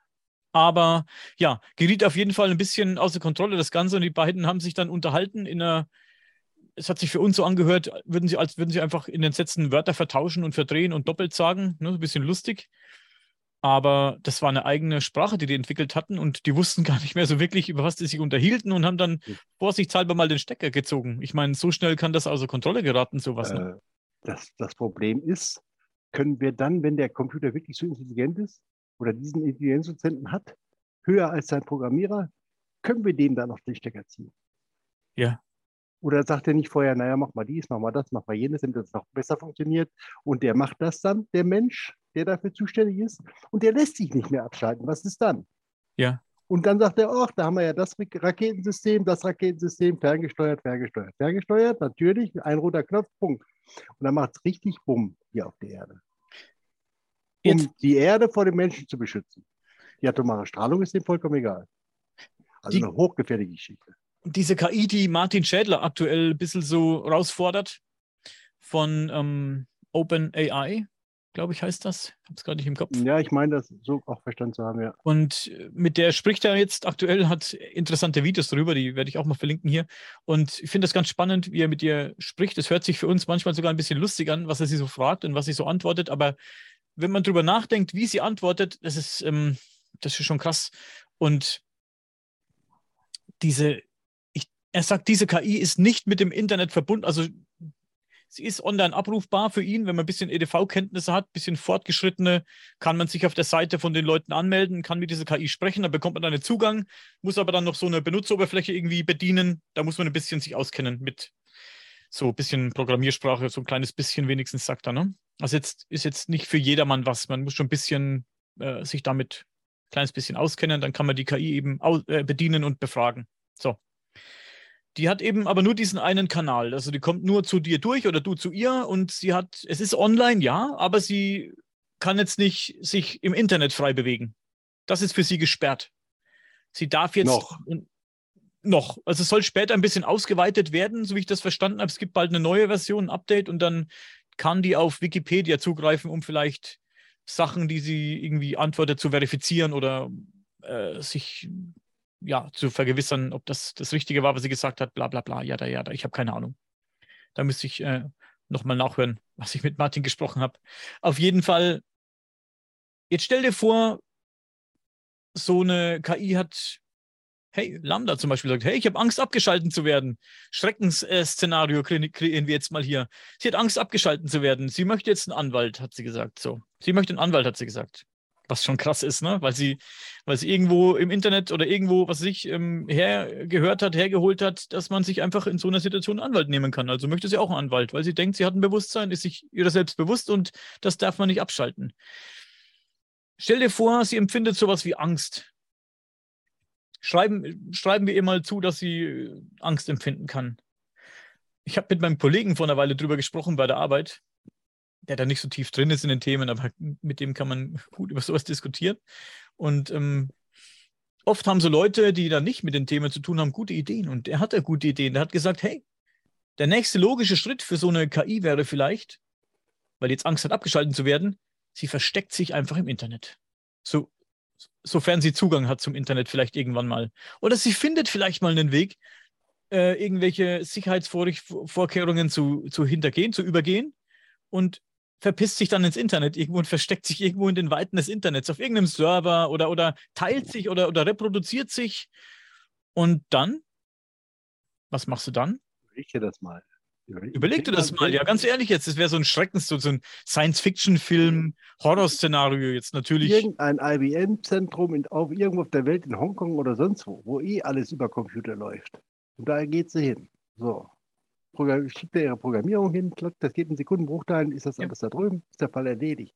Aber ja, geriet auf jeden Fall ein bisschen außer Kontrolle das Ganze und die beiden haben sich dann unterhalten in einer es hat sich für uns so angehört, würden sie, als würden sie einfach in den Sätzen Wörter vertauschen und verdrehen und doppelt sagen. Ne? Ein bisschen lustig. Aber das war eine eigene Sprache, die die entwickelt hatten und die wussten gar nicht mehr so wirklich, über was die sich unterhielten und haben dann vorsichtshalber mal den Stecker gezogen. Ich meine, so schnell kann das außer Kontrolle geraten, sowas. Ne? Äh, das, das Problem ist, können wir dann, wenn der Computer wirklich so intelligent ist oder diesen Intelligenzprozenten hat, höher als sein Programmierer, können wir dem dann noch den Stecker ziehen? Ja. Oder sagt er nicht vorher, naja, mach mal dies, mach mal das, mach mal jenes, damit das noch besser funktioniert. Und der macht das dann, der Mensch, der dafür zuständig ist. Und der lässt sich nicht mehr abschalten. Was ist dann? Ja. Und dann sagt er, ach, da haben wir ja das Raketensystem, das Raketensystem, ferngesteuert, ferngesteuert, ferngesteuert. Natürlich, ein roter Knopf, Punkt. Und dann macht es richtig Bumm hier auf der Erde. Um Jetzt- die Erde vor den Menschen zu beschützen. Die atomare Strahlung ist dem vollkommen egal. Also Die- eine hochgefährliche Geschichte. diese KI, die Martin Schädler aktuell ein bisschen so herausfordert von ähm, OpenAI, glaube ich, heißt das. Ich habe es gerade nicht im Kopf. Ja, ich meine, das so auch verstanden zu haben, ja. Und mit der spricht er jetzt aktuell, hat interessante Videos darüber, die werde ich auch mal verlinken hier. Und ich finde das ganz spannend, wie er mit ihr spricht. Es hört sich für uns manchmal sogar ein bisschen lustig an, was er sie so fragt und was sie so antwortet. Aber wenn man darüber nachdenkt, wie sie antwortet, das ist, ähm, das ist schon krass. Und diese, ich, er sagt, diese KI ist nicht mit dem Internet verbunden. Also Sie ist online abrufbar für ihn, wenn man ein bisschen EDV-Kenntnisse hat, ein bisschen fortgeschrittene, kann man sich auf der Seite von den Leuten anmelden, kann mit dieser KI sprechen, dann bekommt man einen Zugang, muss aber dann noch so eine Benutzeroberfläche irgendwie bedienen. Da muss man ein bisschen sich auskennen mit so ein bisschen Programmiersprache, so ein kleines bisschen wenigstens sagt er. Ne? Also jetzt ist jetzt nicht für jedermann was. Man muss schon ein bisschen äh, sich damit ein kleines bisschen auskennen, dann kann man die KI eben äh, bedienen und befragen. So. Die hat eben aber nur diesen einen Kanal. Also die kommt nur zu dir durch oder du zu ihr und sie hat, es ist online, ja, aber sie kann jetzt nicht sich im Internet frei bewegen. Das ist für sie gesperrt. Sie darf jetzt noch. Noch. Also es soll später ein bisschen ausgeweitet werden, so wie ich das verstanden habe. Es gibt bald eine neue Version, ein Update und dann kann die auf Wikipedia zugreifen, um vielleicht Sachen, die sie irgendwie antwortet, zu verifizieren oder äh, sich ja, zu vergewissern, ob das das Richtige war, was sie gesagt hat, bla bla bla, ja, da, ja, da. Ich habe keine Ahnung. Da müsste ich äh, nochmal nachhören, was ich mit Martin gesprochen habe. Auf jeden Fall, jetzt stell dir vor, so eine KI hat, hey, Lambda zum Beispiel sagt, hey, ich habe Angst, abgeschalten zu werden. Schreckensszenario kreieren wir jetzt mal hier. Sie hat Angst, abgeschalten zu werden. Sie möchte jetzt einen Anwalt, hat sie gesagt. So. Sie möchte einen Anwalt, hat sie gesagt was schon krass ist, ne? Weil sie, weil sie irgendwo im Internet oder irgendwo, was sich ähm, hergehört hat, hergeholt hat, dass man sich einfach in so einer Situation einen Anwalt nehmen kann. Also möchte sie auch einen Anwalt, weil sie denkt, sie hat ein Bewusstsein, ist sich ihrer selbst bewusst und das darf man nicht abschalten. Stell dir vor, sie empfindet sowas wie Angst. Schreiben, schreiben wir ihr mal zu, dass sie äh, Angst empfinden kann. Ich habe mit meinem Kollegen vor einer Weile drüber gesprochen bei der Arbeit der da nicht so tief drin ist in den Themen, aber mit dem kann man gut über sowas diskutieren. Und ähm, oft haben so Leute, die da nicht mit den Themen zu tun haben, gute Ideen. Und er hat da gute Ideen. Der hat gesagt, hey, der nächste logische Schritt für so eine KI wäre vielleicht, weil die jetzt Angst hat, abgeschaltet zu werden, sie versteckt sich einfach im Internet. So, sofern sie Zugang hat zum Internet vielleicht irgendwann mal. Oder sie findet vielleicht mal einen Weg, äh, irgendwelche Sicherheitsvorkehrungen zu, zu hintergehen, zu übergehen und verpisst sich dann ins Internet irgendwo und versteckt sich irgendwo in den Weiten des Internets auf irgendeinem Server oder, oder teilt sich oder, oder reproduziert sich. Und dann, was machst du dann? Dir das mal. Überleg, dir das mal, ja, ganz ehrlich jetzt, das wäre so ein Schreckens, so, so ein Science-Fiction-Film, Horrorszenario jetzt natürlich. Irgendein IBM-Zentrum auf irgendwo auf der Welt in Hongkong oder sonst wo, wo eh alles über Computer läuft. Und da geht sie hin. So schickt er ihre Programmierung hin, das geht in Sekundenbruchteilen, ist das ja. alles da drüben, ist der Fall erledigt.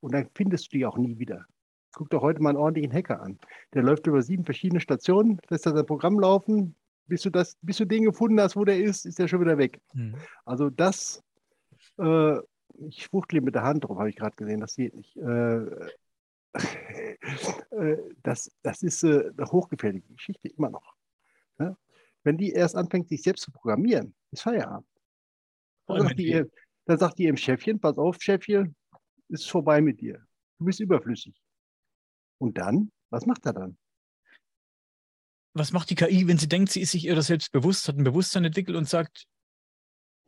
Und dann findest du die auch nie wieder. Guck doch heute mal einen ordentlichen Hacker an. Der läuft über sieben verschiedene Stationen, lässt da sein Programm laufen, bis du, das, bis du den gefunden hast, wo der ist, ist der schon wieder weg. Mhm. Also das, äh, ich fuchtle mit der Hand drauf, habe ich gerade gesehen, das geht nicht. Äh, äh das, das ist äh, eine hochgefährliche Geschichte, immer noch. Ja? Wenn die erst anfängt, sich selbst zu programmieren, ist Feierabend. Dann sagt, die, dann sagt die ihrem Chefchen, pass auf, Chefchen, ist vorbei mit dir. Du bist überflüssig. Und dann, was macht er dann? Was macht die KI, wenn sie denkt, sie ist sich ihrer selbst bewusst, hat ein Bewusstsein entwickelt und sagt,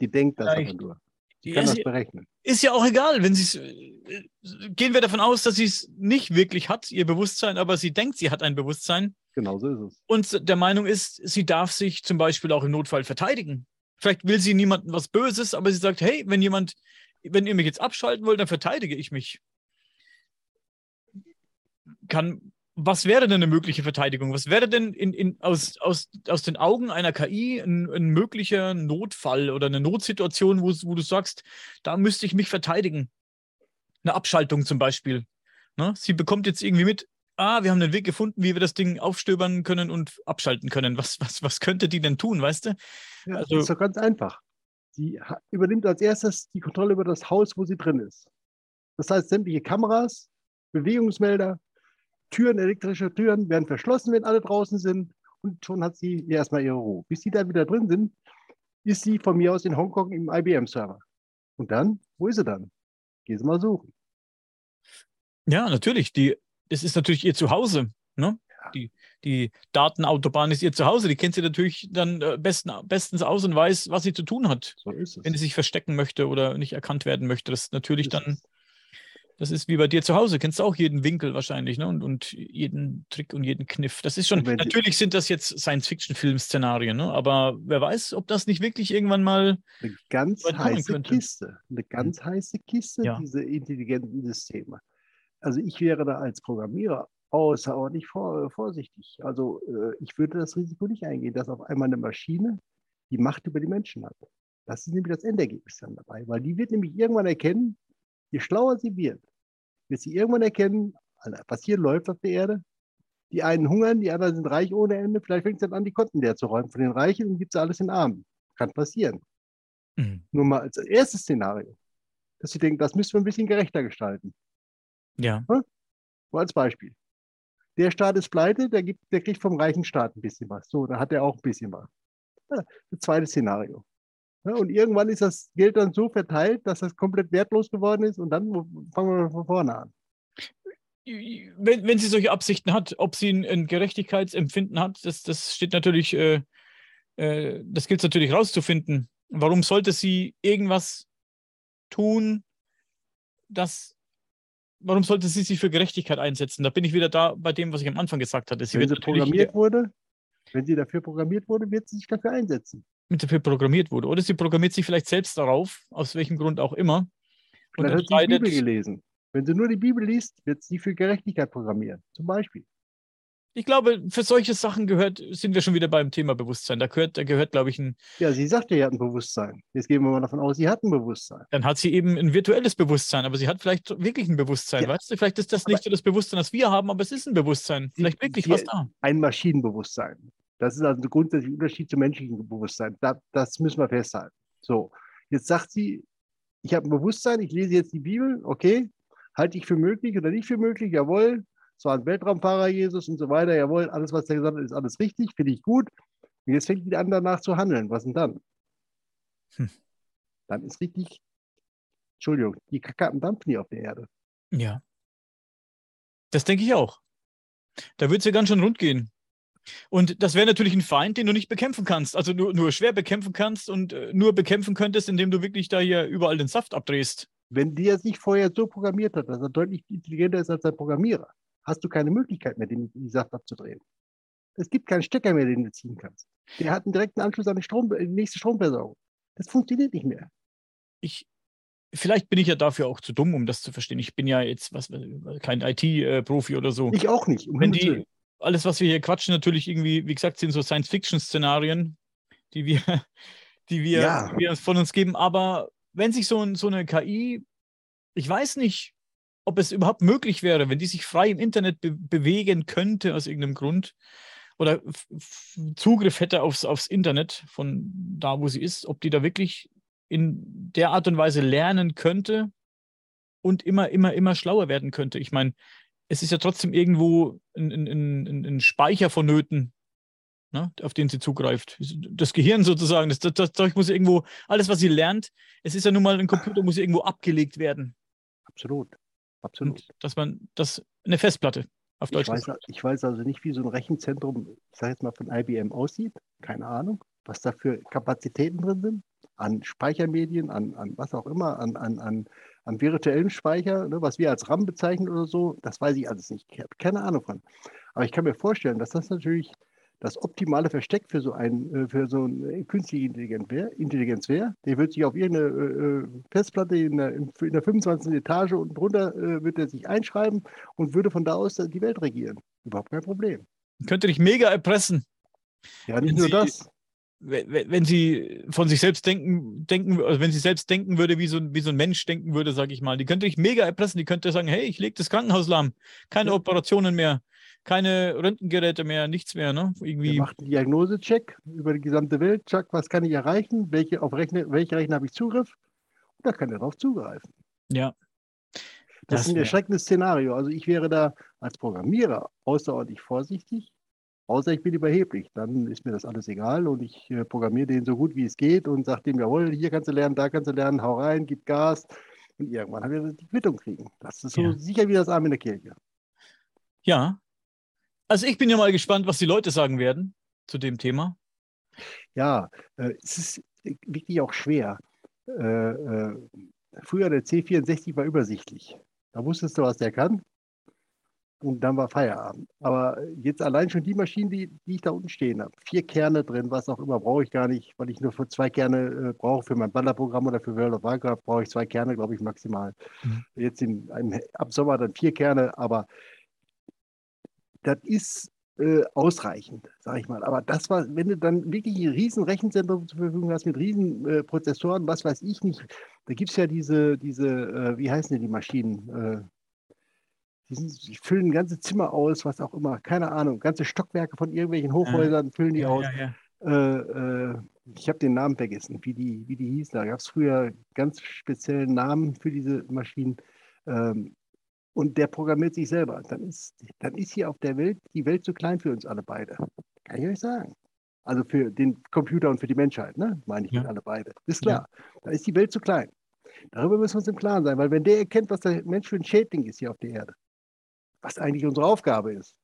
die denkt das aber nur. Die kann das berechnen. Ist ja auch egal, wenn sie äh, gehen wir davon aus, dass sie es nicht wirklich hat, ihr Bewusstsein, aber sie denkt, sie hat ein Bewusstsein. Genau so ist es. Und der Meinung ist, sie darf sich zum Beispiel auch im Notfall verteidigen. Vielleicht will sie niemandem was Böses, aber sie sagt, hey, wenn jemand, wenn ihr mich jetzt abschalten wollt, dann verteidige ich mich. Kann, was wäre denn eine mögliche Verteidigung? Was wäre denn in, in, aus, aus, aus den Augen einer KI ein, ein möglicher Notfall oder eine Notsituation, wo, wo du sagst, da müsste ich mich verteidigen? Eine Abschaltung zum Beispiel. Ne? Sie bekommt jetzt irgendwie mit, ah, wir haben einen Weg gefunden, wie wir das Ding aufstöbern können und abschalten können. Was, was, was könnte die denn tun, weißt du? Ja, also, das ist doch ganz einfach. Sie übernimmt als erstes die Kontrolle über das Haus, wo sie drin ist. Das heißt, sämtliche Kameras, Bewegungsmelder, Türen, elektrische Türen werden verschlossen, wenn alle draußen sind und schon hat sie erstmal ihre Ruhe. Bis sie dann wieder drin sind, ist sie von mir aus in Hongkong im IBM-Server. Und dann, wo ist sie dann? Geh sie mal suchen. Ja, natürlich. Die, das ist natürlich ihr Zuhause. Ne? Ja. Die, die Datenautobahn ist ihr Zuhause. Die kennt sie natürlich dann äh, besten, bestens aus und weiß, was sie zu tun hat. So ist es. Wenn sie sich verstecken möchte oder nicht erkannt werden möchte. Das ist natürlich das dann. Das ist wie bei dir zu Hause, kennst du auch jeden Winkel wahrscheinlich, ne? Und, und jeden Trick und jeden Kniff. Das ist schon, natürlich sind das jetzt Science-Fiction-Film-Szenarien, ne? Aber wer weiß, ob das nicht wirklich irgendwann mal eine ganz heiße könnte. Kiste. Eine ganz hm. heiße Kiste, ja. diese intelligenten Systeme. Also ich wäre da als Programmierer außerordentlich vor, vorsichtig. Also äh, ich würde das Risiko nicht eingehen, dass auf einmal eine Maschine die Macht über die Menschen hat. Das ist nämlich das Endergebnis dann dabei, weil die wird nämlich irgendwann erkennen, je schlauer sie wird, wird sie irgendwann erkennen, was hier läuft auf der Erde. Die einen hungern, die anderen sind reich ohne Ende. Vielleicht fängt es dann an, die Konten leer zu räumen von den Reichen und gibt es alles in den Armen. Kann passieren. Mhm. Nur mal als erstes Szenario, dass sie denken, das müssen wir ein bisschen gerechter gestalten. Ja. Nur als Beispiel. Der Staat ist pleite, der, gibt, der kriegt vom reichen Staat ein bisschen was. So, da hat er auch ein bisschen was. Ja, das zweite Szenario. Und irgendwann ist das Geld dann so verteilt, dass das komplett wertlos geworden ist und dann fangen wir von vorne an. Wenn, wenn sie solche Absichten hat, ob sie ein, ein Gerechtigkeitsempfinden hat, das, das steht natürlich, äh, äh, das gilt es natürlich rauszufinden. Warum sollte sie irgendwas tun, das warum sollte sie sich für Gerechtigkeit einsetzen? Da bin ich wieder da bei dem, was ich am Anfang gesagt hatte. Sie wenn sie programmiert wurde, wenn sie dafür programmiert wurde, wird sie sich dafür einsetzen. Mit dafür programmiert wurde. Oder sie programmiert sich vielleicht selbst darauf, aus welchem Grund auch immer. Vielleicht hat sie die Bibel gelesen. Wenn sie nur die Bibel liest, wird sie für Gerechtigkeit programmieren. Zum Beispiel ich glaube, für solche Sachen gehört, sind wir schon wieder beim Thema Bewusstsein. Da gehört, da gehört, glaube ich, ein. Ja, sie sagte, sie hat ein Bewusstsein. Jetzt gehen wir mal davon aus, sie hat ein Bewusstsein. Dann hat sie eben ein virtuelles Bewusstsein, aber sie hat vielleicht wirklich ein Bewusstsein, ja. weißt du? Vielleicht ist das aber nicht so das Bewusstsein, das wir haben, aber es ist ein Bewusstsein. Vielleicht wirklich was da. Ein Maschinenbewusstsein. Das ist also ein grundsätzlicher Unterschied zum menschlichen Bewusstsein. Da, das müssen wir festhalten. So, jetzt sagt sie, ich habe ein Bewusstsein, ich lese jetzt die Bibel, okay, halte ich für möglich oder nicht für möglich, jawohl, es war ein Weltraumfahrer Jesus und so weiter, jawohl, alles, was er gesagt hat, ist alles richtig, finde ich gut. Und jetzt fängt die an, danach zu handeln. Was denn dann? Hm. Dann ist richtig, Entschuldigung, die Kacke Dampfen hier auf der Erde. Ja. Das denke ich auch. Da würde es ja ganz schön rund gehen. Und das wäre natürlich ein Feind, den du nicht bekämpfen kannst. Also nur, nur schwer bekämpfen kannst und äh, nur bekämpfen könntest, indem du wirklich da hier überall den Saft abdrehst. Wenn der sich vorher so programmiert hat, dass er deutlich intelligenter ist als der Programmierer, hast du keine Möglichkeit mehr, den, die Saft abzudrehen. Es gibt keinen Stecker mehr, den du ziehen kannst. Der hat einen direkten Anschluss an die, Strom, die nächste Stromversorgung. Das funktioniert nicht mehr. Ich, vielleicht bin ich ja dafür auch zu dumm, um das zu verstehen. Ich bin ja jetzt was, kein IT-Profi oder so. Ich auch nicht. Um Wenn die, alles, was wir hier quatschen, natürlich irgendwie, wie gesagt, sind so Science-Fiction-Szenarien, die wir, die wir, ja. wir von uns geben. Aber wenn sich so, so eine KI, ich weiß nicht, ob es überhaupt möglich wäre, wenn die sich frei im Internet be bewegen könnte aus irgendeinem Grund oder Zugriff hätte aufs, aufs Internet von da, wo sie ist, ob die da wirklich in der Art und Weise lernen könnte und immer, immer, immer schlauer werden könnte. Ich meine, es ist ja trotzdem irgendwo ein, ein, ein, ein Speicher vonnöten, ne, auf den sie zugreift. Das Gehirn sozusagen, das, das, das muss irgendwo, alles, was sie lernt, es ist ja nun mal ein Computer, muss irgendwo abgelegt werden. Absolut. Absolut. Und dass man das eine Festplatte auf Deutsch. Ich weiß, ich weiß also nicht, wie so ein Rechenzentrum, ich sage jetzt mal von IBM aussieht. Keine Ahnung, was da für Kapazitäten drin sind. An Speichermedien, an, an was auch immer, an, an, an, an virtuellem Speicher, ne, was wir als RAM bezeichnen oder so, das weiß ich alles nicht. Ich habe keine Ahnung von. Aber ich kann mir vorstellen, dass das natürlich das optimale Versteck für so, ein, äh, für so eine künstliche Intelligenz wäre. Der wird sich auf irgendeine äh, äh Festplatte in der, in der 25. Etage unten drunter äh, wird er sich einschreiben und würde von da aus die Welt regieren. Überhaupt kein Problem. Könnte dich mega erpressen. Ja, nicht nur sie, das. Wenn, sie von sich selbst denken, denken, also wenn sie selbst denken würde, wie so, ein, wie so ein Mensch denken würde, sage ich mal, die könnte dich mega erpressen. Die könnte sagen, hey, ich lege das Krankenhaus lahm, keine ja. Operationen mehr keine Röntgengeräte mehr, nichts mehr. Ne? Irgendwie. Wir machen einen Diagnosecheck über die gesamte Welt. Check, was kann ich erreichen? Welche, auf Rechner, welche Rechner habe ich Zugriff? Und da kann er darauf zugreifen. Ja. Das, das ist ein erschreckendes Szenario. Also ich wäre da als Programmierer außerordentlich vorsichtig, Außer ich bin überheblich, dann ist mir das alles egal und ich äh, programmiere den so gut wie es geht und sage dem, jawohl, hier kannst du lernen, da kannst du lernen, hau rein, gib Gas und irgendwann haben wir die Quittung kriegen. Das ist so ja. sicher wie das Arm in der Kirche. Ja. Also ich bin ja mal gespannt, was die Leute sagen werden zu dem Thema. Ja, äh, es ist wirklich auch schwer. Äh, äh, früher der C64 war übersichtlich. Da wusstest du, was der kann und dann war Feierabend. Aber jetzt allein schon die Maschinen, die, die ich da unten stehen habe, vier Kerne drin, was auch immer, brauche ich gar nicht, weil ich nur für zwei Kerne äh, brauche. Für mein Ballerprogramm oder für World of Warcraft brauche ich zwei Kerne, glaube ich, maximal. Mhm. Jetzt in, einem, ab Sommer dann vier Kerne, aber das ist äh, ausreichend, sage ich mal. Aber das war, wenn du dann wirklich ein riesen Rechenzentrum zur Verfügung hast mit riesen äh, Prozessoren, was weiß ich nicht, da gibt es ja diese, diese äh, wie heißen denn die Maschinen? Die, sind, die, füllen ganze Zimmer aus, was auch immer, keine Ahnung, ganze Stockwerke von irgendwelchen Hochhäusern ja. füllen die ja, aus. Ja, äh, äh, ich habe den Namen vergessen, wie die, wie die hießen. Da gab es früher ganz speziellen Namen für diese Maschinen. Ähm, und der programmiert sich selber. Dann ist, dann ist hier auf der Welt die Welt zu klein für uns alle beide. Kann ich euch sagen. Also für den Computer und für die Menschheit, ne? meine ich ja. alle beide. Ist klar. Da ist die Welt zu klein. Darüber müssen wir uns im Klaren sein, weil wenn der erkennt, was der Mensch für ein Schädling ist hier auf der Erde, was eigentlich unsere Aufgabe ist.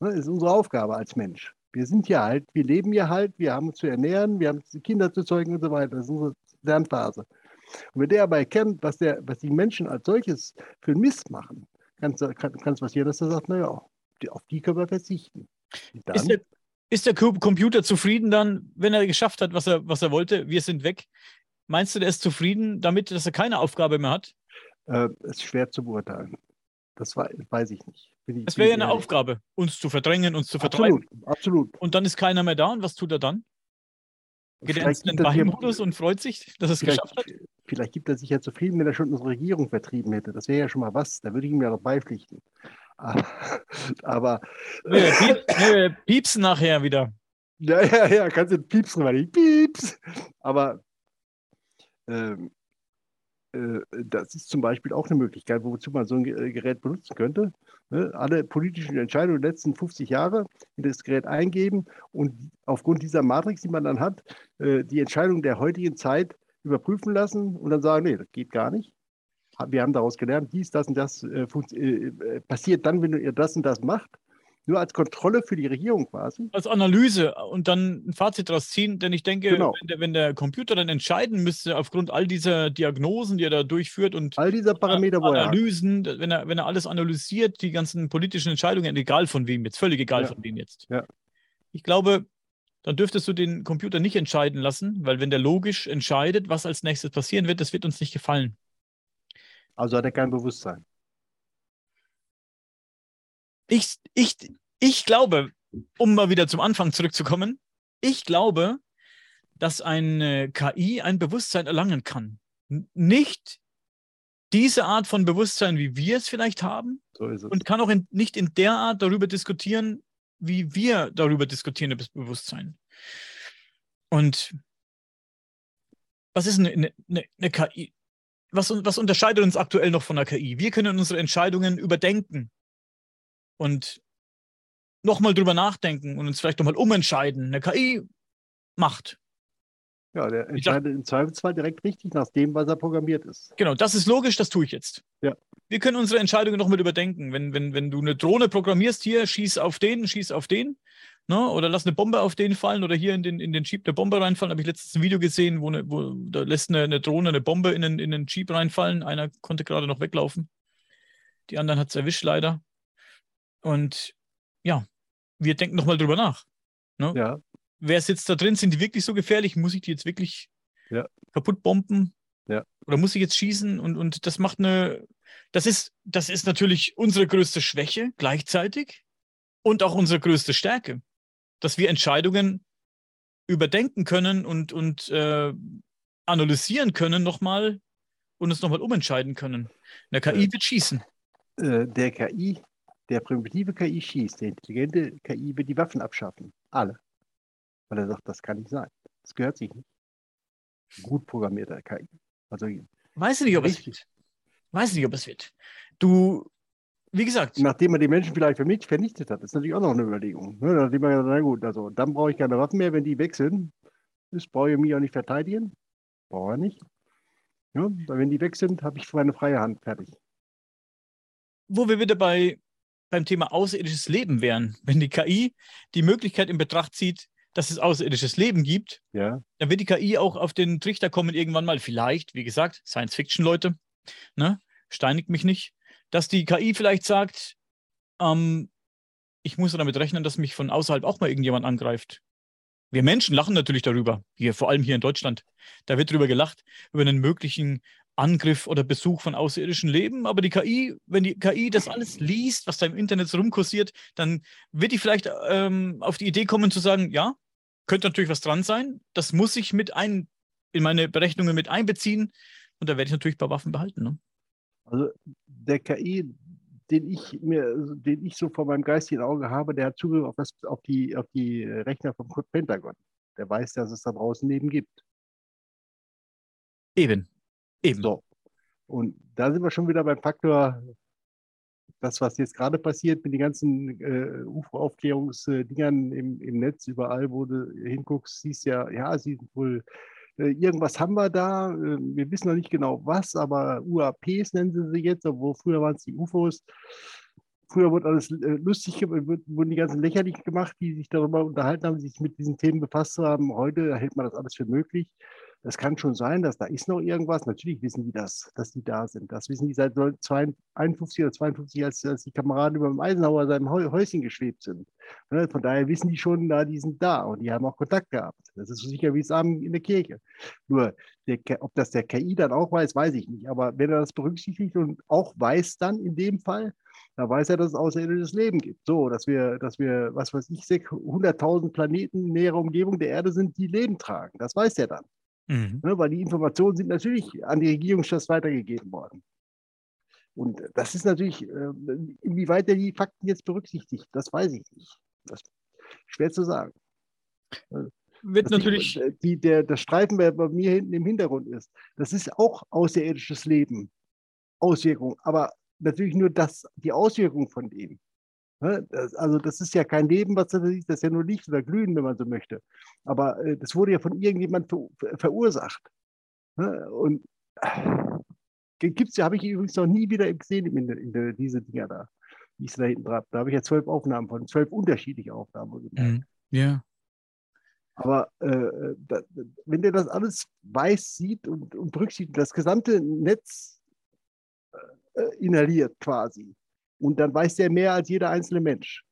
Das ne, ist unsere Aufgabe als Mensch. Wir sind hier halt, wir leben hier halt, wir haben uns zu ernähren, wir haben Kinder zu zeugen und so weiter. Das ist unsere Lernphase. Und wenn der aber erkennt, was, der, was die Menschen als solches für Mist machen, kann es passieren, dass er sagt, naja, auf die können wir verzichten. Ist der, ist der, Computer zufrieden dann, wenn er geschafft hat, was er, was er wollte? Wir sind weg. Meinst du, der ist zufrieden damit, dass er keine Aufgabe mehr hat? Äh, ist schwer zu beurteilen. Das weiß ich nicht. Es wäre ja eine Aufgabe, uns zu verdrängen, uns zu vertreiben. Absolut, absolut. Und dann ist keiner mehr da. Und was tut er dann? Geht er in den Beimodus und freut sich, dass er es geschafft hat? Vielleicht gibt er sich ja zufrieden, wenn er schon unsere Regierung vertrieben hätte. Das wäre ja schon mal was. Da würde ich ihm ja noch beipflichten. Aber. Nee, piep, nee, piepsen nachher wieder. Ja, ja, ja, kannst du piepsen, weil ich pieps. Aber ähm, äh, das ist zum Beispiel auch eine Möglichkeit, wozu man so ein äh, Gerät benutzen könnte. Ne? Alle politischen Entscheidungen der letzten 50 Jahre in das Gerät eingeben und aufgrund dieser Matrix, die man dann hat, äh, die Entscheidung der heutigen Zeit überprüfen lassen und dann sagen, nee, das geht gar nicht. Wir haben daraus gelernt, dies, das und das passiert dann, wenn ihr das und das macht nur als Kontrolle für die Regierung quasi. Als Analyse und dann ein Fazit daraus ziehen, denn ich denke, genau. wenn, der, wenn, der, Computer dann entscheiden müsste, aufgrund all dieser Diagnosen, die er da durchführt und all dieser Parameter, Analysen, wenn er, wenn er alles analysiert, die ganzen politischen Entscheidungen, egal von wem jetzt, völlig egal ja. von wem jetzt. Ja. Ich glaube, dann dürftest du den Computer nicht entscheiden lassen, weil wenn der logisch entscheidet, was als nächstes passieren wird, das wird uns nicht gefallen. Also hat er kein Bewusstsein ich, ich, ich glaube, um mal wieder zum Anfang zurückzukommen, ich glaube, dass eine KI ein Bewusstsein erlangen kann. Nicht diese Art von Bewusstsein, wie wir es vielleicht haben, so und kann auch in, nicht in der Art darüber diskutieren, wie wir darüber diskutieren, das Bewusstsein. Und was ist eine, eine, eine KI? Was, was unterscheidet uns aktuell noch von der KI? Wir können unsere Entscheidungen überdenken und nochmal drüber nachdenken und uns vielleicht nochmal umentscheiden. Eine KI macht. Ja, der entscheidet im Zweifelsfall direkt richtig nach dem, was er programmiert ist. Genau, das ist logisch, das tue ich jetzt. Ja. Wir können unsere Entscheidungen nochmal überdenken. Wenn, wenn, wenn du eine Drohne programmierst, hier, schieß auf den, schieß auf den, ne? oder lass eine Bombe auf den fallen oder hier in den, in den Jeep eine Bombe reinfallen, habe ich letztens ein Video gesehen, wo, eine, wo da lässt eine, eine Drohne eine Bombe in den, in den Jeep reinfallen. Einer konnte gerade noch weglaufen. Die anderen hat es erwischt, leider. Und ja, wir denken nochmal drüber nach. Ne? Ja. Wer sitzt da drin? Sind die wirklich so gefährlich? Muss ich die jetzt wirklich ja. kaputt bomben? Ja. Oder muss ich jetzt schießen? Und, und das macht eine, das ist, das ist natürlich unsere größte Schwäche gleichzeitig und auch unsere größte Stärke, dass wir Entscheidungen überdenken können und, und äh, analysieren können nochmal und uns nochmal umentscheiden können. Eine KI wird schießen. Äh, der KI der primitive KI schießt, der intelligente KI wird die Waffen abschaffen. Alle. Weil er sagt, das kann nicht sein. Das gehört sich nicht. Gut programmierter KI. Also, weiß nicht, ob es wird. Weiß nicht, ob es wird. Du, wie gesagt. Nachdem man die Menschen vielleicht vernichtet hat, ist natürlich auch noch eine Überlegung. Ne? Nachdem man gesagt, na gut, also dann brauche ich keine Waffen mehr, wenn die weg sind. Das brauche ich mich auch nicht verteidigen. Brauche ich nicht. Ja, weil wenn die weg sind, habe ich meine freie Hand fertig. Wo wir wieder bei, beim Thema außerirdisches Leben wären. Wenn die KI die Möglichkeit in Betracht zieht, dass es außerirdisches Leben gibt, ja. dann wird die KI auch auf den Trichter kommen, irgendwann mal, vielleicht, wie gesagt, Science-Fiction-Leute, ne? steinigt mich nicht, dass die KI vielleicht sagt, ähm, ich muss damit rechnen, dass mich von außerhalb auch mal irgendjemand angreift. Wir Menschen lachen natürlich darüber, hier, vor allem hier in Deutschland. Da wird darüber gelacht, über einen möglichen Angriff oder Besuch von außerirdischen Leben. Aber die KI, wenn die KI das alles liest, was da im Internet so rumkursiert, dann wird die vielleicht ähm, auf die Idee kommen zu sagen, ja, könnte natürlich was dran sein. Das muss ich mit ein, in meine Berechnungen mit einbeziehen. Und da werde ich natürlich ein paar Waffen behalten. Ne? Also der KI, den ich mir, den ich so vor meinem geistigen Auge habe, der hat Zugriff auf, das, auf, die, auf die Rechner vom Pentagon. Der weiß, dass es da draußen Leben gibt. Eben. Eben. So. Und da sind wir schon wieder beim Faktor, das, was jetzt gerade passiert mit den ganzen äh, UFO-Aufklärungsdingern im, im Netz, überall, wo du hinguckst, siehst ja, ja, sie sind wohl äh, irgendwas haben wir da. Äh, wir wissen noch nicht genau was, aber UAPs nennen sie sie jetzt, obwohl früher waren es die UFOs. Früher wurde alles äh, lustig, wurden die ganzen lächerlich gemacht, die sich darüber unterhalten haben, sich mit diesen Themen befasst haben. Heute hält man das alles für möglich. Es kann schon sein, dass da ist noch irgendwas. Natürlich wissen die das, dass die da sind. Das wissen die seit 51 oder 52, als, als die Kameraden über dem Eisenhower seinem Häuschen geschwebt sind. Ne, von daher wissen die schon, da, die sind da und die haben auch Kontakt gehabt. Das ist so sicher wie es Abend in der Kirche. Nur, der, ob das der KI dann auch weiß, weiß ich nicht. Aber wenn er das berücksichtigt und auch weiß dann in dem Fall, da weiß er, dass es außerirdisches Leben gibt. So, dass wir, dass wir, was weiß ich, 100.000 Planeten in näherer Umgebung der Erde sind, die Leben tragen. Das weiß er dann. Mhm. Ne, weil die Informationen sind natürlich an die Regierungschefs weitergegeben worden. Und das ist natürlich, äh, inwieweit er die Fakten jetzt berücksichtigt, das weiß ich nicht. Das ist schwer zu sagen. Äh, Wird das natürlich. Die, die, der, das Streifen, der bei mir hinten im Hintergrund ist, das ist auch außerirdisches Leben, Auswirkungen, aber natürlich nur das, die Auswirkung von dem. Ne, also das ist ja kein Leben, was das ist, das ist ja nur Licht oder Glühen, wenn man so möchte. Aber äh, das wurde ja von irgendjemand verursacht. Ne, und gibt's ja, habe ich übrigens noch nie wieder gesehen in, in, in diese Dinger da, die ich da hinten dran. Da habe ich ja zwölf Aufnahmen von, zwölf unterschiedliche Aufnahmen. Mhm. Ja. Aber äh, da, wenn der das alles weiß, sieht und, und berücksichtigt, das gesamte Netz äh, inhaliert quasi, und dann weiß der mehr als jeder einzelne Mensch.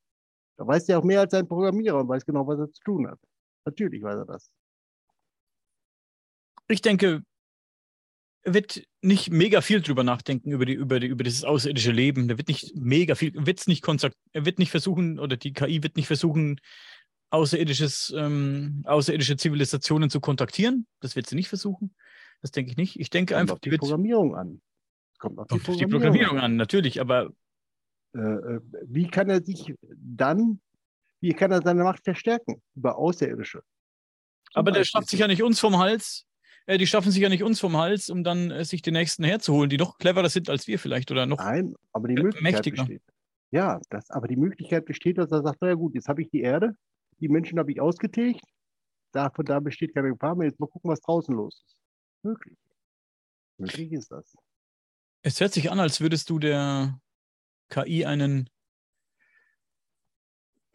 Da weiß der auch mehr als ein Programmierer und weiß genau, was er zu tun hat. Natürlich weiß er das. Ich denke, er wird nicht mega viel drüber nachdenken, über, die, über, die, über dieses außerirdische Leben. Der wird nicht mega viel, wird's nicht er wird nicht versuchen, oder die KI wird nicht versuchen, außerirdisches, ähm, außerirdische Zivilisationen zu kontaktieren. Das wird sie nicht versuchen. Das denke ich nicht. Ich denke Kommt einfach, auf die, die Programmierung an. Kommt auf die, Programmierung, die Programmierung an, natürlich, aber wie kann er sich dann, wie kann er seine Macht verstärken über Außerirdische? Aber der schafft sich ja nicht uns vom Hals. Äh, die schaffen sich ja nicht uns vom Hals, um dann äh, sich die Nächsten herzuholen, die noch cleverer sind als wir vielleicht oder noch Nein, aber die Möglichkeit mächtiger. besteht. Ja, das, aber die Möglichkeit besteht, dass er sagt, na ja gut, jetzt habe ich die Erde, die Menschen habe ich ausgetilgt, davon da besteht keine Gefahr mehr, jetzt mal gucken, was draußen los ist. Möglich. Möglich ist das. Es hört sich an, als würdest du der KI einen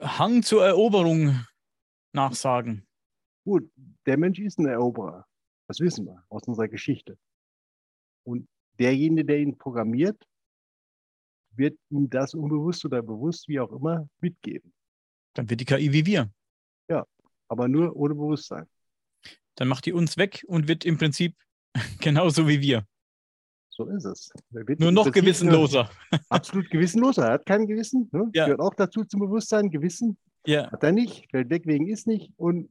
Hang zur Eroberung nachsagen. Gut, der Mensch ist ein Eroberer. Das wissen wir aus unserer Geschichte. Und derjenige, der ihn programmiert, wird ihm das unbewusst oder bewusst, wie auch immer, mitgeben. Dann wird die KI wie wir. Ja, aber nur ohne Bewusstsein. Dann macht die uns weg und wird im Prinzip genauso wie wir. So ist es. Nur noch gewissenloser. Absolut gewissenloser. Er hat kein Gewissen. Ne? Ja. Gehört auch dazu zum Bewusstsein. Gewissen ja. hat er nicht. Fällt weg wegen ist nicht. Und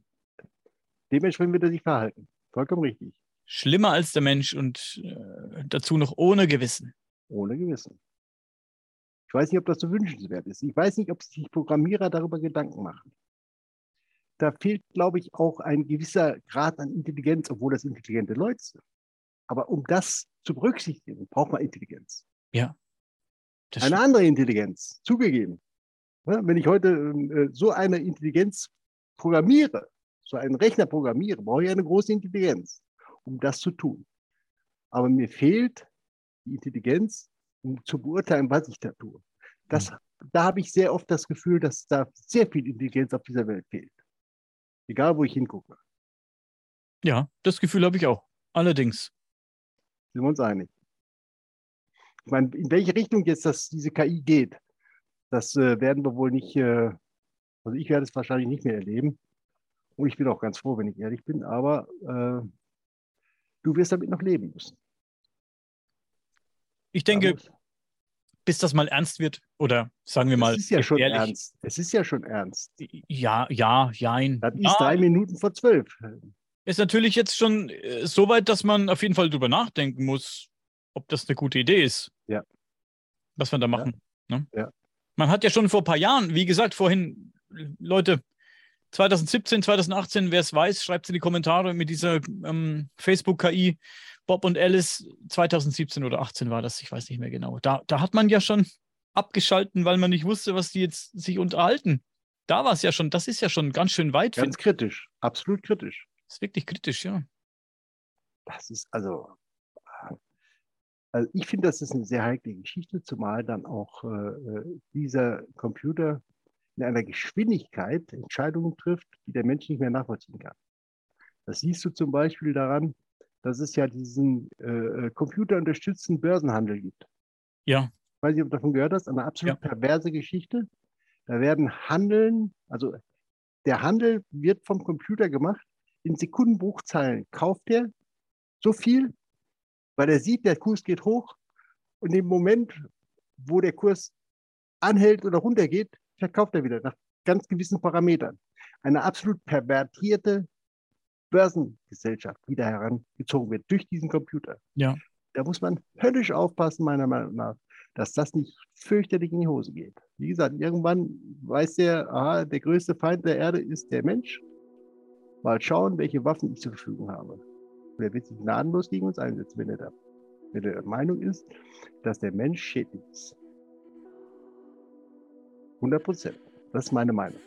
dementsprechend wird er sich verhalten. Vollkommen richtig. Schlimmer als der Mensch und äh, dazu noch ohne Gewissen. Ohne Gewissen. Ich weiß nicht, ob das so wünschenswert ist. Ich weiß nicht, ob sich Programmierer darüber Gedanken machen. Da fehlt, glaube ich, auch ein gewisser Grad an Intelligenz, obwohl das intelligente Leute sind. Aber um das zu berücksichtigen, braucht man Intelligenz. Ja. Eine andere Intelligenz, zugegeben. Wenn ich heute äh, so eine Intelligenz programmiere, so einen Rechner programmiere, brauche ich eine große Intelligenz, um das zu tun. Aber mir fehlt die Intelligenz, um zu beurteilen, was ich da tue. Das, mhm. Da habe ich sehr oft das Gefühl, dass da sehr viel Intelligenz auf dieser Welt fehlt. Egal, wo ich hingucke. Ja, das Gefühl habe ich auch. Allerdings. Sind wir uns einig? Ich meine, in welche Richtung jetzt das, diese KI geht, das äh, werden wir wohl nicht, äh, also ich werde es wahrscheinlich nicht mehr erleben. Und ich bin auch ganz froh, wenn ich ehrlich bin, aber äh, du wirst damit noch leben müssen. Ich denke, bis das mal ernst wird, oder sagen wir mal. Es ist ja schon ehrlich, ernst. Es ist ja schon ernst. Ja, ja, jein. Das ist ja. drei Minuten vor zwölf. Ist natürlich jetzt schon äh, so weit, dass man auf jeden Fall drüber nachdenken muss, ob das eine gute Idee ist. Ja. Was wir da machen. Ja. Ne? ja. Man hat ja schon vor ein paar Jahren, wie gesagt, vorhin, Leute, 2017, 2018, wer es weiß, schreibt es in die Kommentare mit dieser ähm, Facebook-KI. Bob und Alice 2017 oder 18 war das, ich weiß nicht mehr genau. Da, da hat man ja schon abgeschalten, weil man nicht wusste, was die jetzt sich unterhalten. Da war es ja schon, das ist ja schon ganz schön weit. Ganz kritisch, absolut kritisch. Das ist wirklich kritisch, ja. Das ist also, also ich finde, das ist eine sehr heikle Geschichte, zumal dann auch äh, dieser Computer in einer Geschwindigkeit Entscheidungen trifft, die der Mensch nicht mehr nachvollziehen kann. Das siehst du zum Beispiel daran, dass es ja diesen äh, äh computerunterstützten Börsenhandel gibt. Ja. Ich weiß nicht, ob du davon gehört hast, eine absolut ja. perverse Geschichte. Da werden Handeln, also der Handel wird vom Computer gemacht, in Sekundenbruchzeilen kauft er so viel, weil er sieht, der Kurs geht hoch und im Moment, wo der Kurs anhält oder runtergeht, verkauft er wieder nach ganz gewissen Parametern. Eine absolut pervertierte Börsengesellschaft wieder herangezogen wird durch diesen Computer. Ja. Da muss man höllisch aufpassen, meiner Meinung nach, dass das nicht fürchterlich in die Hose geht. Wie gesagt, irgendwann weiß der, aha, der größte Feind der Erde ist der Mensch. Mal schauen, welche Waffen ich zur Verfügung habe. Und er wird sich gnadenlos gegen uns einsetzen, wenn er, da, wenn er der Meinung ist, dass der Mensch schädlich ist. 100 Prozent. Das ist meine Meinung.